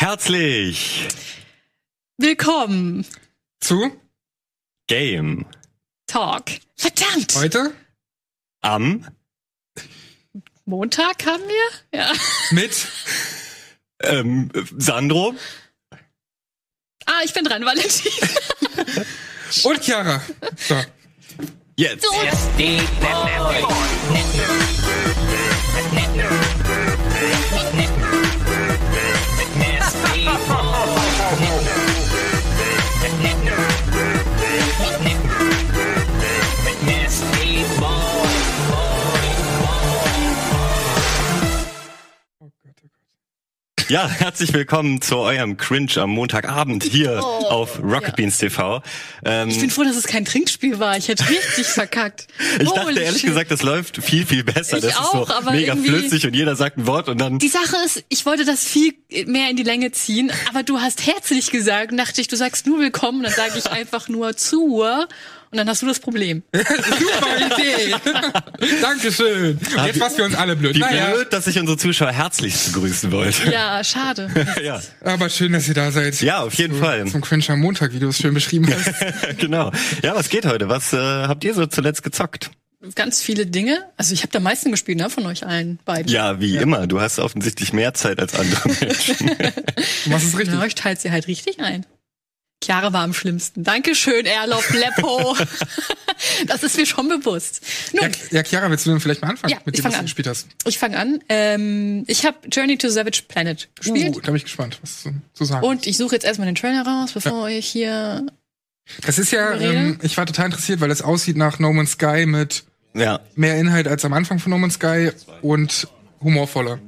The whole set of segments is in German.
Herzlich Willkommen. Zu Game Talk. Verdammt. heute am Montag haben wir? Ja. mit ähm, Sandro. Ah, ich bin dran, Valentin. und Chiara. So. Jetzt. Ja, herzlich willkommen zu eurem Cringe am Montagabend hier Oh, auf Rocket ja. Beans TV. Ähm, Ich bin froh, dass es kein Trinkspiel war. Ich hätte richtig verkackt. ich Holy dachte ehrlich shit. gesagt, das läuft viel, viel besser. Ich das auch, ist so aber mega flüssig und jeder sagt ein Wort und dann. Die Sache ist, ich wollte das viel mehr in die Länge ziehen, aber du hast herzlich gesagt, und dachte ich, du sagst nur willkommen, dann sage ich einfach nur zu und dann hast du das Problem. Super Idee. Dankeschön. Und jetzt passen wir uns alle blöd. Wie Naja, blöd, dass ich unsere Zuschauer herzlichst begrüßen wollte. Ja, schade. ja. aber schön, dass ihr da seid. Ja, auf jeden Zu- Fall. Zum Cringe am Montag, wie du es schön beschrieben hast. genau. Ja, was geht heute? Was äh, habt ihr so zuletzt gezockt? Ganz viele Dinge. Also ich habe am meisten gespielt, ne, von euch allen beiden. Ja, wie immer. Du hast offensichtlich mehr Zeit als andere Menschen. Du machst es richtig. Na, ich teile sie halt richtig ein. Chiara war am schlimmsten. Dankeschön, Erlof Leppo. das ist mir schon bewusst. Ja, Nun, ja, Chiara, willst du denn vielleicht mal anfangen Ja, mit dem, was du gespielt hast? ich fange an. Ähm, ich habe Journey to Savage Planet gespielt. Uh, da bin ich gespannt, was zu, zu sagen. Und ich suche jetzt erstmal den Trailer raus, bevor ich hier. es ist ja, ähm, ich war total interessiert, weil es aussieht nach No Man's Sky mit ja. mehr Inhalt als am Anfang von No Man's Sky und humorvoller.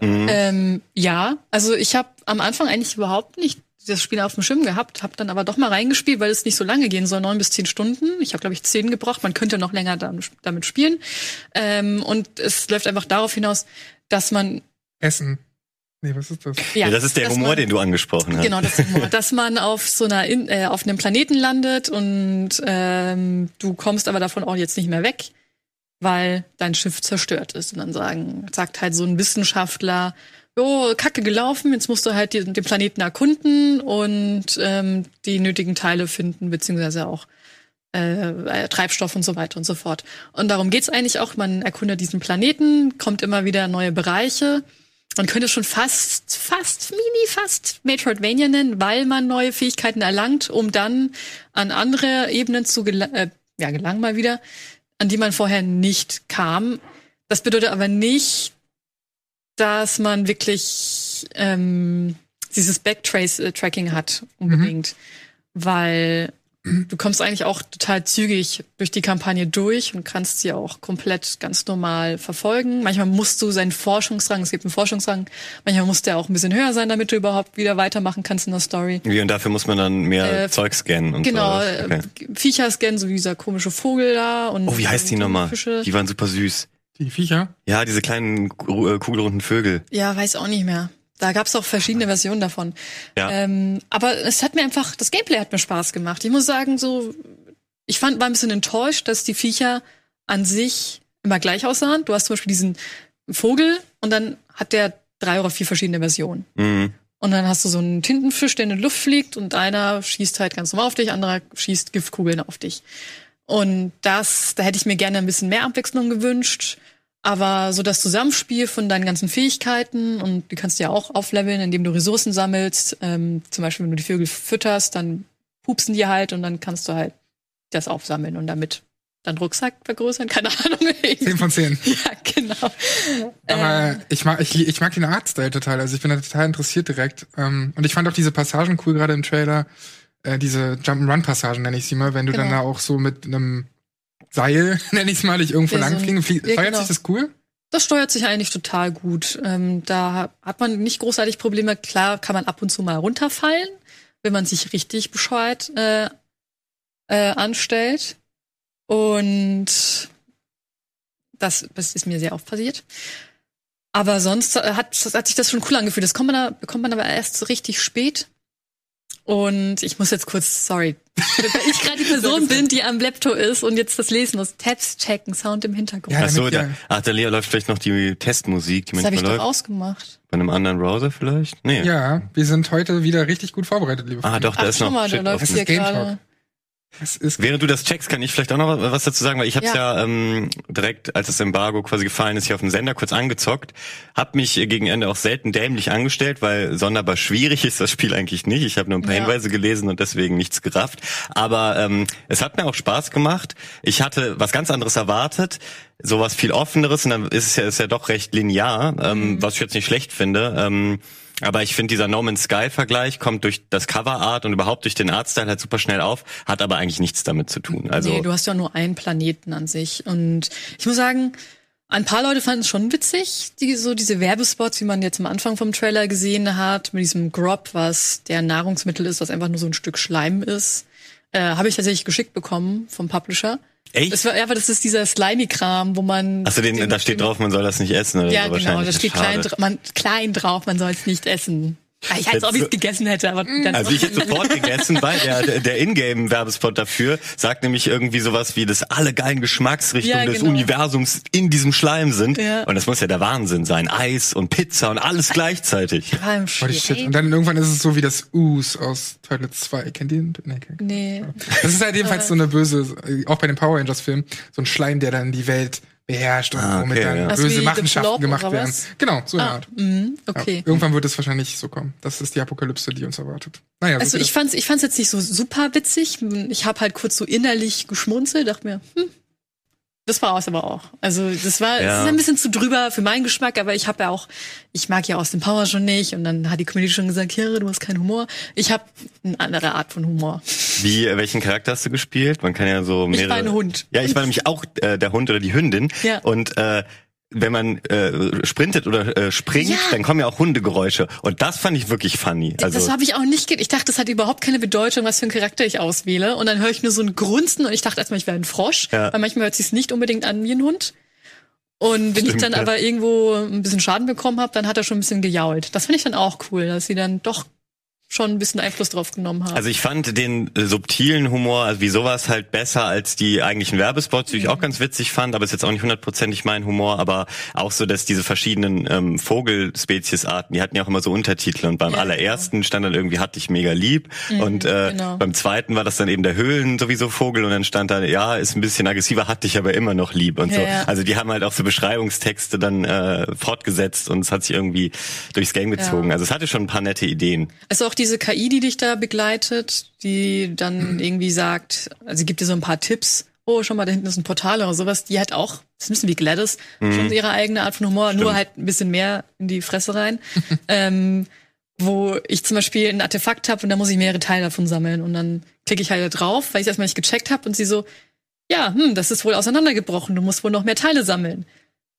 Ähm, ja, also ich habe am Anfang eigentlich überhaupt nicht das Spiel auf dem Schirm gehabt, habe dann aber doch mal reingespielt, weil es nicht so lange gehen soll, neun bis zehn Stunden. Ich habe glaube ich zehn gebraucht. Man könnte noch länger dam- damit spielen. Ähm, und es läuft einfach darauf hinaus, dass man Essen. Nee, was ist das? ja. Das ist der Humor, man, den du angesprochen hast. Genau, das ist Humor. dass man auf so einer In äh, auf einem Planeten landet und ähm, du kommst aber davon auch jetzt nicht mehr weg, weil dein Schiff zerstört ist. Und dann sagen, sagt halt so ein Wissenschaftler, jo, Kacke gelaufen, jetzt musst du halt die, den Planeten erkunden und ähm, die nötigen Teile finden, beziehungsweise auch äh, äh, Treibstoff und so weiter und so fort. Und darum geht's eigentlich auch. Man erkundet diesen Planeten, kommt immer wieder neue Bereiche. Man könnte schon fast, fast, mini, fast Metroidvania nennen, weil man neue Fähigkeiten erlangt, um dann an andere Ebenen zu gelangen, äh, ja, gelangen mal wieder, an die man vorher nicht kam. Das bedeutet aber nicht, dass man wirklich ähm, dieses Backtrace-Tracking hat, unbedingt. Weil du kommst eigentlich auch total zügig durch die Kampagne durch und kannst sie auch komplett ganz normal verfolgen. Manchmal musst du seinen Forschungsrang, es gibt einen Forschungsrang, manchmal muss der auch ein bisschen höher sein, damit du überhaupt wieder weitermachen kannst in der Story. Wie, und dafür muss man dann mehr Äh, Zeug scannen und Genau. Okay. äh, Viecher scannen, so wie dieser komische Vogel da. Und Oh, wie heißt die nochmal? Die waren super süß. Die Viecher? Ja, diese kleinen äh, kugelrunden Vögel. Ja, weiß auch nicht mehr. Da gab's auch verschiedene Versionen davon. Ja. Ähm, aber es hat mir einfach, das Gameplay hat mir Spaß gemacht. Ich muss sagen, so, ich fand, war ein bisschen enttäuscht, dass die Viecher an sich immer gleich aussahen. Du hast zum Beispiel diesen Vogel und dann hat der drei oder vier verschiedene Versionen. Mhm. Und dann hast du so einen Tintenfisch, der in die Luft fliegt und einer schießt halt ganz normal auf dich, anderer schießt Giftkugeln auf dich. Und das, da hätte ich mir gerne ein bisschen mehr Abwechslung gewünscht. Aber so das Zusammenspiel von deinen ganzen Fähigkeiten und die kannst du ja auch aufleveln, indem du Ressourcen sammelst. Ähm, zum Beispiel, wenn du die Vögel fütterst, dann pupsen die halt und dann kannst du halt das aufsammeln und damit dann Rucksack vergrößern. Keine Ahnung. 10 von 10. ja, genau. Aber ich mag, ich, ich mag den Artstyle total. Also ich bin da total interessiert direkt. Ähm, und ich fand auch diese Passagen cool, gerade im Trailer. Äh, diese Jump'n'Run-Passagen nenne ich sie mal, wenn du dann Genau. da auch so mit einem Seil, nenne ich es mal, dich irgendwo Ja, so ein- langfliegen. Flie ja, genau. sich das cool? Das steuert sich eigentlich total gut. Ähm, da hat man nicht großartig Probleme. Klar kann man ab und zu mal runterfallen, wenn man sich richtig bescheuert äh, äh, anstellt. Und das, das ist mir sehr oft passiert. Aber sonst hat, hat sich das schon cool angefühlt. Das kommt man, da, bekommt man aber erst so richtig spät. Und ich muss jetzt kurz, sorry, weil ich gerade die Person bin, die am Laptop ist und jetzt das lesen muss. Tabs checken, Sound im Hintergrund. Ja, Ach so, da, ja- ach, da läuft vielleicht noch die Testmusik, die das habe ich manchmal doch läuft. ausgemacht. Bei einem anderen Browser vielleicht? Nee. Ja, wir sind heute wieder richtig gut vorbereitet, liebe Ah, Freunde. doch, da Ach, ist schau noch mal, da läuft offen. hier Game gerade. Während du das checkst, kann ich vielleicht auch noch was dazu sagen, weil ich habe es ja, ähm, direkt, als das Embargo quasi gefallen ist, hier auf dem Sender kurz angezockt, hab mich äh, gegen Ende auch selten dämlich angestellt, weil sonderbar schwierig ist das Spiel eigentlich nicht. Ich habe nur ein paar Ja. Hinweise gelesen und deswegen nichts gerafft. Aber ähm, es hat mir auch Spaß gemacht. Ich hatte was ganz anderes erwartet, sowas viel offeneres und dann ist es ja, ist ja doch recht linear, ähm, was ich jetzt nicht schlecht finde. Ähm, aber ich finde, dieser No Man's Sky-Vergleich kommt durch das Coverart und überhaupt durch den Artstyle halt super schnell auf, hat aber eigentlich nichts damit zu tun. Also nee, du hast ja nur einen Planeten an sich. Und ich muss sagen, ein paar Leute fanden es schon witzig, die, so diese Werbespots, wie man jetzt am Anfang vom Trailer gesehen hat, mit diesem Grob, was der Nahrungsmittel ist, was einfach nur so ein Stück Schleim ist. Äh, Habe ich tatsächlich geschickt bekommen vom Publisher. Echt? Das war, ja, aber das ist dieser Slimy-Kram, wo man. Achso, den, da steht drauf, man soll das nicht essen oder Ja, so genau, da steht Schade. klein, man, klein drauf, man soll es nicht essen. Ah, Ich als ob ich es gegessen hätte, aber dann Also ich hätte sofort gegessen, weil der, der Ingame-Werbespot dafür sagt nämlich irgendwie sowas wie, dass alle geilen Geschmacksrichtungen Ja, des genau. Universums in diesem Schleim sind. Ja. Und das muss ja der Wahnsinn sein. Eis und Pizza und alles gleichzeitig. Holy shit. Schleim. Und dann irgendwann ist es so wie das Us aus Toilet 2. Kennt ihr den? Nee, kennt- Nee. Das ist halt jedenfalls so eine böse, auch bei den Power Rangers Filmen, so ein Schleim, der dann die Welt beherrscht und Ah, womit okay, dann ja. Wie böse The Machenschaften gemacht werden. Genau, so eine Ah, Art. mhm, Ja. okay. Irgendwann wird es wahrscheinlich so kommen. Das ist die Apokalypse, die uns erwartet. Naja, so Also ich fand's, ich fand's jetzt nicht so super witzig. Ich habe halt kurz so innerlich geschmunzelt, dachte mir, hm, das war es aber auch. Also das war, es Ja. ist ein bisschen zu drüber für meinen Geschmack, aber ich habe ja auch, ich mag ja Austin Power schon nicht und dann hat die Community schon gesagt, Kira, du hast keinen Humor. Ich habe eine andere Art von Humor. Wie, welchen Charakter hast du gespielt? Man kann ja so mehrere... war ein Hund. Ja, ich war nämlich auch äh, der Hund oder die Hündin. Ja. Und äh, wenn man äh, sprintet oder äh, springt, Ja. dann kommen ja auch Hundegeräusche. Und das fand ich wirklich funny. Also, das habe ich auch nicht, ich dachte, das hat überhaupt keine Bedeutung, was für einen Charakter ich auswähle. Und dann höre ich nur so ein Grunzen und ich dachte erstmal, ich wäre ein Frosch, Ja. weil manchmal hört sich's nicht unbedingt an wie ein Hund. Und wenn ich Stimmt, dann ja. aber irgendwo ein bisschen Schaden bekommen habe, dann hat er schon ein bisschen gejault. Das finde ich dann auch cool, dass sie dann doch schon ein bisschen Einfluss drauf genommen haben. Also ich fand den äh, subtilen Humor, also wie sowas halt besser als die eigentlichen Werbespots, die ich Mhm. auch ganz witzig fand, aber ist jetzt auch nicht hundertprozentig mein Humor, aber auch so, dass diese verschiedenen ähm, Vogelspeziesarten, die hatten ja auch immer so Untertitel und beim Ja, allerersten stand dann irgendwie hatte ich mega lieb und äh, genau. beim zweiten war das dann eben der Höhlen sowieso Vogel und dann stand da, ja, ist ein bisschen aggressiver, hatte ich aber immer noch lieb und so. Ja, ja. Also die haben halt auch so Beschreibungstexte dann äh, fortgesetzt und es hat sich irgendwie durchs Game gezogen. Ja. Also es hatte schon ein paar nette Ideen. Also auch diese KI, die dich da begleitet, die dann irgendwie sagt, also sie gibt dir so ein paar Tipps. Oh, schon mal, da hinten ist ein Portal oder sowas. Die hat auch, das ist ein bisschen wie Gladys, schon ihre eigene Art von Humor, nur halt ein bisschen mehr in die Fresse rein. ähm, wo ich zum Beispiel ein Artefakt habe und da muss ich mehrere Teile davon sammeln. Und dann klicke ich halt da drauf, weil ich erstmal nicht gecheckt habe und sie so, ja, hm, das ist wohl auseinandergebrochen, du musst wohl noch mehr Teile sammeln.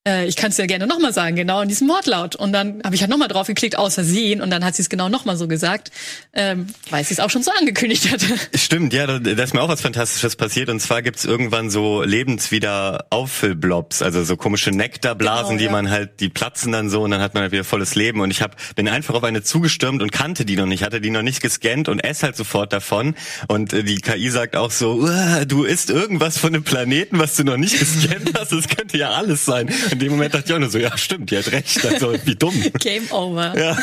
Äh, ich kann es dir gerne nochmal sagen, genau in diesem Wortlaut. Und dann habe ich halt nochmal drauf geklickt, aus Versehen, und dann hat sie es genau nochmal so gesagt, ähm, weil sie es auch schon so angekündigt hatte. Stimmt, ja, da, da ist mir auch was Fantastisches passiert. Und zwar gibt's irgendwann so lebenswieder Auffüllblobs, also so komische Nektarblasen, Genau, die ja. man halt, die platzen dann so und dann hat man halt wieder volles Leben. Und ich hab, bin einfach auf eine zugestürmt und kannte die noch nicht, hatte die noch nicht gescannt und ess halt sofort davon. Und äh, die KI sagt auch so, "Uah, du isst irgendwas von einem Planeten, was du noch nicht gescannt hast. Das könnte ja alles sein. In dem Moment dachte ich auch nur so, ja stimmt, die hat recht. Also wie dumm. Game over. Ja.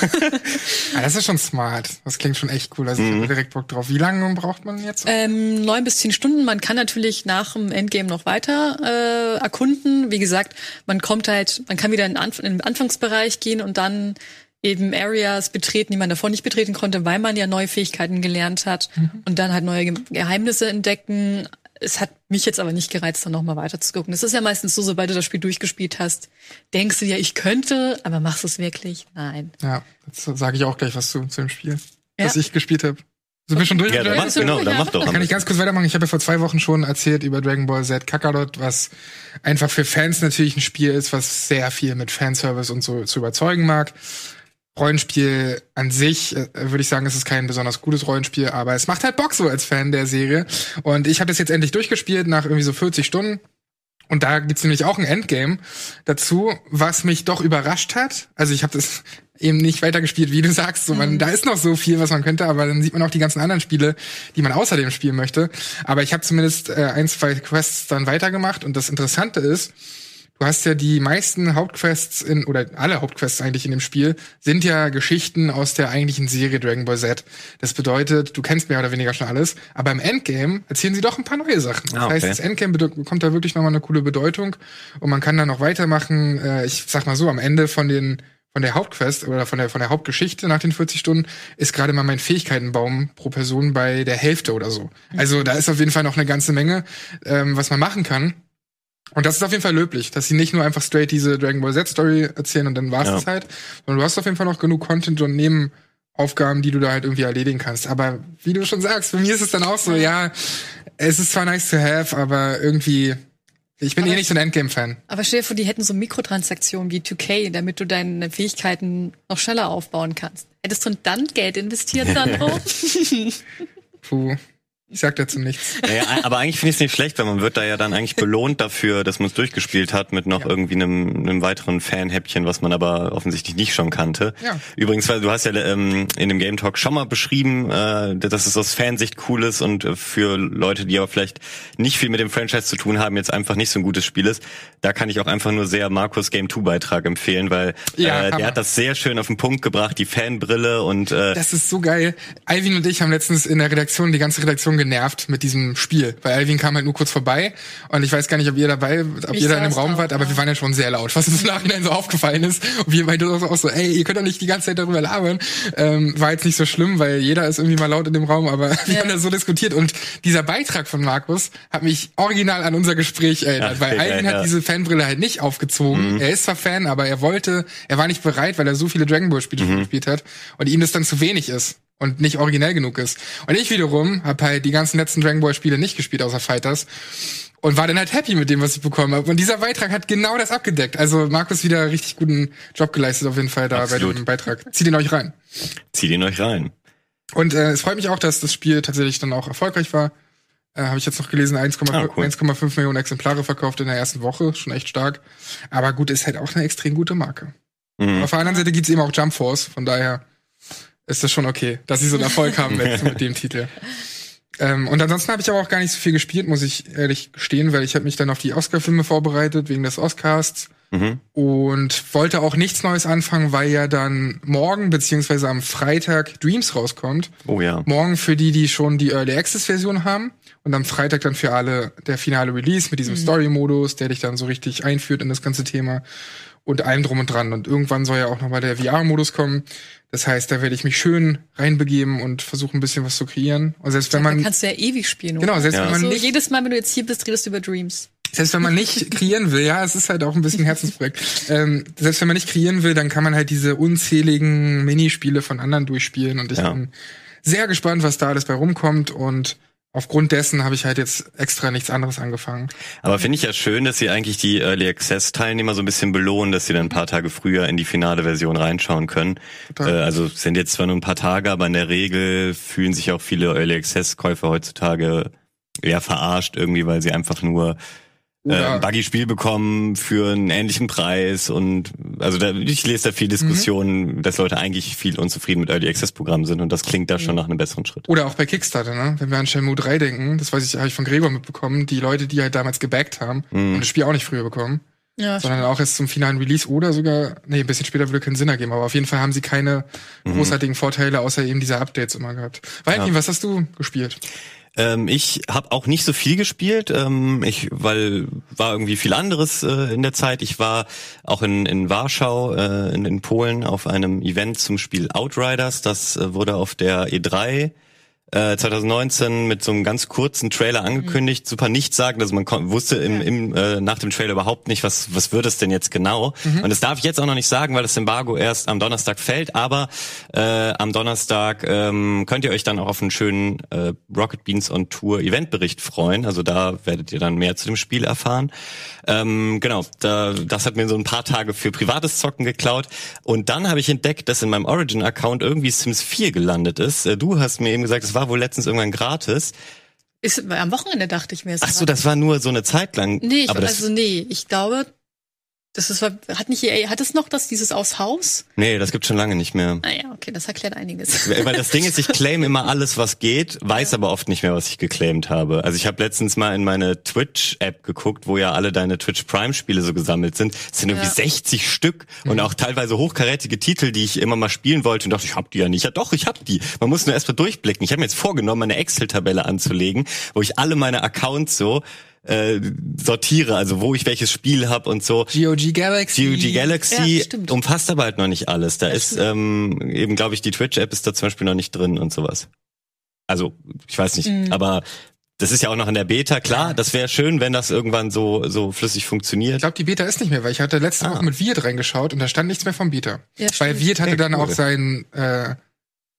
Ah, das ist schon smart. Das klingt schon echt cool. Also ich habe direkt Bock drauf. Wie lange braucht man jetzt? Ähm, neun bis zehn Stunden. Man kann natürlich nach dem Endgame noch weiter äh, erkunden. Wie gesagt, man kommt halt, man kann wieder in, den Anf in den Anfangsbereich gehen und dann eben Areas betreten, die man davor nicht betreten konnte, weil man ja neue Fähigkeiten gelernt hat und dann halt neue Ge Geheimnisse entdecken. Es hat mich jetzt aber nicht gereizt, dann nochmal weiter zu gucken. Es ist ja meistens so, sobald du das Spiel durchgespielt hast, denkst du ja, ich könnte, aber machst du es wirklich? Nein. Ja, jetzt sage ich auch gleich was zu, zu dem Spiel, Ja. das ich gespielt habe. Sind wir schon durch? Ja, dann mach, genau, dann mach doch. Kann ich ganz kurz weitermachen? Ich habe ja vor zwei Wochen schon erzählt über Dragon Ball Z Kakarot, was einfach für Fans natürlich ein Spiel ist, was sehr viel mit Fanservice und so zu überzeugen mag. Rollenspiel an sich, äh, würde ich sagen, es ist kein besonders gutes Rollenspiel, aber es macht halt Bock so als Fan der Serie. Und ich habe das jetzt endlich durchgespielt nach irgendwie so 40 Stunden. Und da gibt's nämlich auch ein Endgame dazu, was mich doch überrascht hat. Also ich habe das eben nicht weitergespielt, wie du sagst. So, man, mhm. Da ist noch so viel, was man könnte, aber dann sieht man auch die ganzen anderen Spiele, die man außerdem spielen möchte. Aber ich habe zumindest äh, ein, zwei Quests dann weitergemacht. Und das Interessante ist, Du hast ja die meisten Hauptquests in, oder alle Hauptquests eigentlich in dem Spiel, sind ja Geschichten aus der eigentlichen Serie Dragon Ball Z. Das bedeutet, du kennst mehr oder weniger schon alles, aber im Endgame erzählen sie doch ein paar neue Sachen. Das ah, okay. heißt, das Endgame bekommt da wirklich nochmal eine coole Bedeutung und man kann dann noch weitermachen. Äh, ich sag mal so, am Ende von den von der Hauptquest oder von der von der Hauptgeschichte nach den 40 Stunden ist gerade mal mein Fähigkeitenbaum pro Person bei der Hälfte oder so. Also da ist auf jeden Fall noch eine ganze Menge, ähm, was man machen kann. Und das ist auf jeden Fall löblich, dass sie nicht nur einfach straight diese Dragon Ball Z Story erzählen und dann war's ja. es halt, sondern du hast auf jeden Fall noch genug Content und Nebenaufgaben, die du da halt irgendwie erledigen kannst. Aber wie du schon sagst, für mich ist es dann auch so, ja, es ist zwar nice to have, aber irgendwie ich bin aber eh nicht so ein Endgame-Fan. Aber stell dir vor, die hätten so Mikrotransaktionen wie 2K, damit du deine Fähigkeiten noch schneller aufbauen kannst. Hättest du dann Geld investiert, Sandro? Puh. Ich sag dazu nichts. Ja, aber eigentlich finde ich es nicht schlecht, weil man wird da ja dann eigentlich belohnt dafür, dass man es durchgespielt hat mit noch ja. irgendwie einem, einem weiteren Fanhäppchen, was man aber offensichtlich nicht schon kannte. Ja. Übrigens, weil du hast ja ähm, in dem Game Talk schon mal beschrieben, äh, dass es aus Fansicht cool ist und äh, für Leute, die aber vielleicht nicht viel mit dem Franchise zu tun haben, jetzt einfach nicht so ein gutes Spiel ist. Da kann ich auch einfach nur sehr Markus Game 2 Beitrag empfehlen, weil ja, äh, der hat das sehr schön auf den Punkt gebracht, die Fanbrille und äh, Das ist so geil. Alvin und ich haben letztens in der Redaktion die ganze Redaktion genervt mit diesem Spiel, weil Alvin kam halt nur kurz vorbei und ich weiß gar nicht, ob ihr dabei, ob ich ihr da in dem Raum laut, wart, aber ja. wir waren ja schon sehr laut, was uns im Nachhinein so aufgefallen ist. Und wir meinten auch so, ey, ihr könnt doch nicht die ganze Zeit darüber labern. Ähm, war jetzt nicht so schlimm, weil jeder ist irgendwie mal laut in dem Raum, aber ja. wir haben da so diskutiert und dieser Beitrag von Markus hat mich original an unser Gespräch erinnert, Ach, weil Alvin ja, hat diese Fanbrille halt nicht aufgezogen. Mhm. Er ist zwar Fan, aber er wollte, er war nicht bereit, weil er so viele Dragon Ball Spiele mhm. gespielt hat und ihm das dann zu wenig ist und nicht originell genug ist. Und ich wiederum habe halt die ganzen letzten Dragon Ball Spiele nicht gespielt, außer Fighters. Und war dann halt happy mit dem, was ich bekommen habe. Und dieser Beitrag hat genau das abgedeckt. Also Markus wieder richtig guten Job geleistet auf jeden Fall da Absolut. bei dem Beitrag. Zieht ihn euch rein. Zieht ihn euch rein. Und äh, es freut mich auch, dass das Spiel tatsächlich dann auch erfolgreich war. Äh, habe ich jetzt noch gelesen, 1,5 ah, cool. Millionen Exemplare verkauft in der ersten Woche. Schon echt stark. Aber gut, ist halt auch eine extrem gute Marke. Mhm. Auf der anderen Seite gibt's eben auch Jump Force. Von daher ist das schon okay, dass sie so einen Erfolg haben mit, mit dem Titel. Ähm, und ansonsten habe ich aber auch gar nicht so viel gespielt, muss ich ehrlich gestehen, weil ich habe mich dann auf die Oscar-Filme vorbereitet wegen des Oscars mhm. und wollte auch nichts Neues anfangen, weil ja dann morgen beziehungsweise am Freitag Dreams rauskommt. Oh ja. Morgen für die, die schon die Early Access-Version haben und am Freitag dann für alle der finale Release mit diesem mhm. Story-Modus, der dich dann so richtig einführt in das ganze Thema und allem drum und dran. Und irgendwann soll ja auch nochmal der VR-Modus kommen. Das heißt, da werde ich mich schön reinbegeben und versuchen ein bisschen was zu kreieren. Und selbst wenn man. Da kannst du ja ewig spielen, oder? Genau, selbst ja. wenn man also nicht, jedes Mal, wenn du jetzt hier bist, redest du über Dreams. Selbst wenn man nicht kreieren will, ja, es ist halt auch ein bisschen ein Herzensprojekt. Ähm, selbst wenn man nicht kreieren will, dann kann man halt diese unzähligen Minispiele von anderen durchspielen. Und ich ja. bin sehr gespannt, was da alles bei rumkommt. Und aufgrund dessen habe ich halt jetzt extra nichts anderes angefangen. Aber finde ich ja schön, dass sie eigentlich die Early Access Teilnehmer so ein bisschen belohnen, dass sie dann ein paar Tage früher in die finale Version reinschauen können. Äh, also sind jetzt zwar nur ein paar Tage, aber in der Regel fühlen sich auch viele Early Access Käufer heutzutage eher verarscht irgendwie, weil sie einfach nur äh, ein Buggy-Spiel bekommen für einen ähnlichen Preis und also da, ich lese da viel Diskussionen, mhm. dass Leute eigentlich viel unzufrieden mit Early Access Programmen sind und das klingt da schon nach einem besseren Schritt. Oder auch bei Kickstarter, ne? Wenn wir an Shenmue 3 denken, das weiß ich, habe ich von Gregor mitbekommen, die Leute, die halt damals gebackt haben mhm. und das Spiel auch nicht früher bekommen. Ja, sondern auch erst zum finalen Release oder sogar, nee, ein bisschen später würde keinen Sinn ergeben, aber auf jeden Fall haben sie keine mhm. großartigen Vorteile außer eben diese Updates immer gehabt. Valentin, ja. was hast du gespielt? Ähm, ich habe auch nicht so viel gespielt, ähm, ich, weil war irgendwie viel anderes äh, in der Zeit. Ich war auch in, in Warschau, äh, in, in Polen, auf einem Event zum Spiel Outriders. Das äh, wurde auf der E3 äh, 2019 mit so einem ganz kurzen Trailer angekündigt, mhm. super nichts sagen, also man wusste im, im, äh, nach dem Trailer überhaupt nicht, was was wird es denn jetzt genau. Mhm. Und das darf ich jetzt auch noch nicht sagen, weil das Embargo erst am Donnerstag fällt, aber äh, am Donnerstag ähm, könnt ihr euch dann auch auf einen schönen äh, Rocket Beans on Tour Eventbericht freuen. Also da werdet ihr dann mehr zu dem Spiel erfahren. Ähm, genau, da, das hat mir so ein paar Tage für privates Zocken geklaut. Und dann habe ich entdeckt, dass in meinem Origin-Account irgendwie Sims 4 gelandet ist. Äh, du hast mir eben gesagt, es war wohl letztens irgendwann gratis. Ist am Wochenende dachte ich mir. es Ach so, das war nur so eine Zeit lang. Nee, ich, aber das, also nee, ich glaube, das ist, hat nicht EA, hat es noch das, dieses aufs Haus? nee, das gibt's schon lange nicht mehr. Naja, okay, das erklärt einiges. Weil das Ding ist, ich claim immer alles, was geht, weiß aber oft nicht mehr, was ich geclaimed habe. Also ich habe letztens mal in meine Twitch-App geguckt, wo ja alle deine Twitch Prime-Spiele so gesammelt sind. Es sind irgendwie Ja. 60 Stück und auch teilweise hochkarätige Titel, die ich immer mal spielen wollte und dachte, ich hab die ja nicht. Ja doch, ich hab die. Man muss nur erst mal durchblicken. Ich habe mir jetzt vorgenommen, eine Excel-Tabelle anzulegen, wo ich alle meine Accounts so äh, sortiere, also wo ich welches Spiel hab und so. GOG Galaxy. GOG Galaxy Ja, umfasst aber halt noch nicht alles. Da ist ähm, eben, glaube ich, die Twitch-App ist da zum Beispiel noch nicht drin und sowas. Also, ich weiß nicht, Mhm. aber das ist ja auch noch in der Beta, klar, das wäre schön, wenn das irgendwann so, so flüssig Ich funktioniert. glaube, die Beta ist nicht mehr, weil ich hatte letzte Ah. Woche mit Wirt reingeschaut und da stand nichts mehr vom Beta. Ja, weil stimmt. Wirt hatte Okay, dann cool. auch seinen, äh,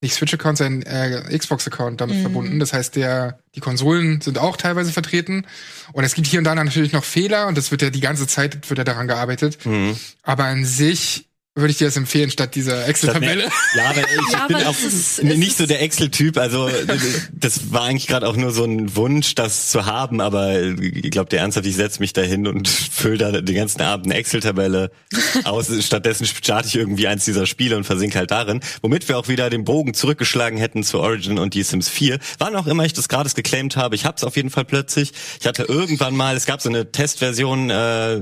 nicht Switch-Account, seinen äh, Xbox-Account damit Mhm. verbunden. Das heißt, der, die Konsolen sind auch teilweise vertreten. Und es gibt hier und da natürlich noch Fehler und das wird ja die ganze Zeit wird ja daran gearbeitet. Mhm. Aber an sich würde ich dir das empfehlen, statt dieser Excel-Tabelle. Ja, aber ich Ja, bin aber auch ist- nicht so der Excel-Typ. Also das war eigentlich gerade auch nur so ein Wunsch, das zu haben. Aber ich glaube, der ernsthaft, ich setze mich da hin und fülle da den ganzen Abend eine Excel-Tabelle aus. Stattdessen starte ich irgendwie eins dieser Spiele und versinke halt darin. Womit wir auch wieder den Bogen zurückgeschlagen hätten zu Origin und die Sims 4. Wann auch immer ich das gerade geclaimt habe, ich habe es auf jeden Fall plötzlich. Ich hatte irgendwann mal, es gab so eine Testversion, äh,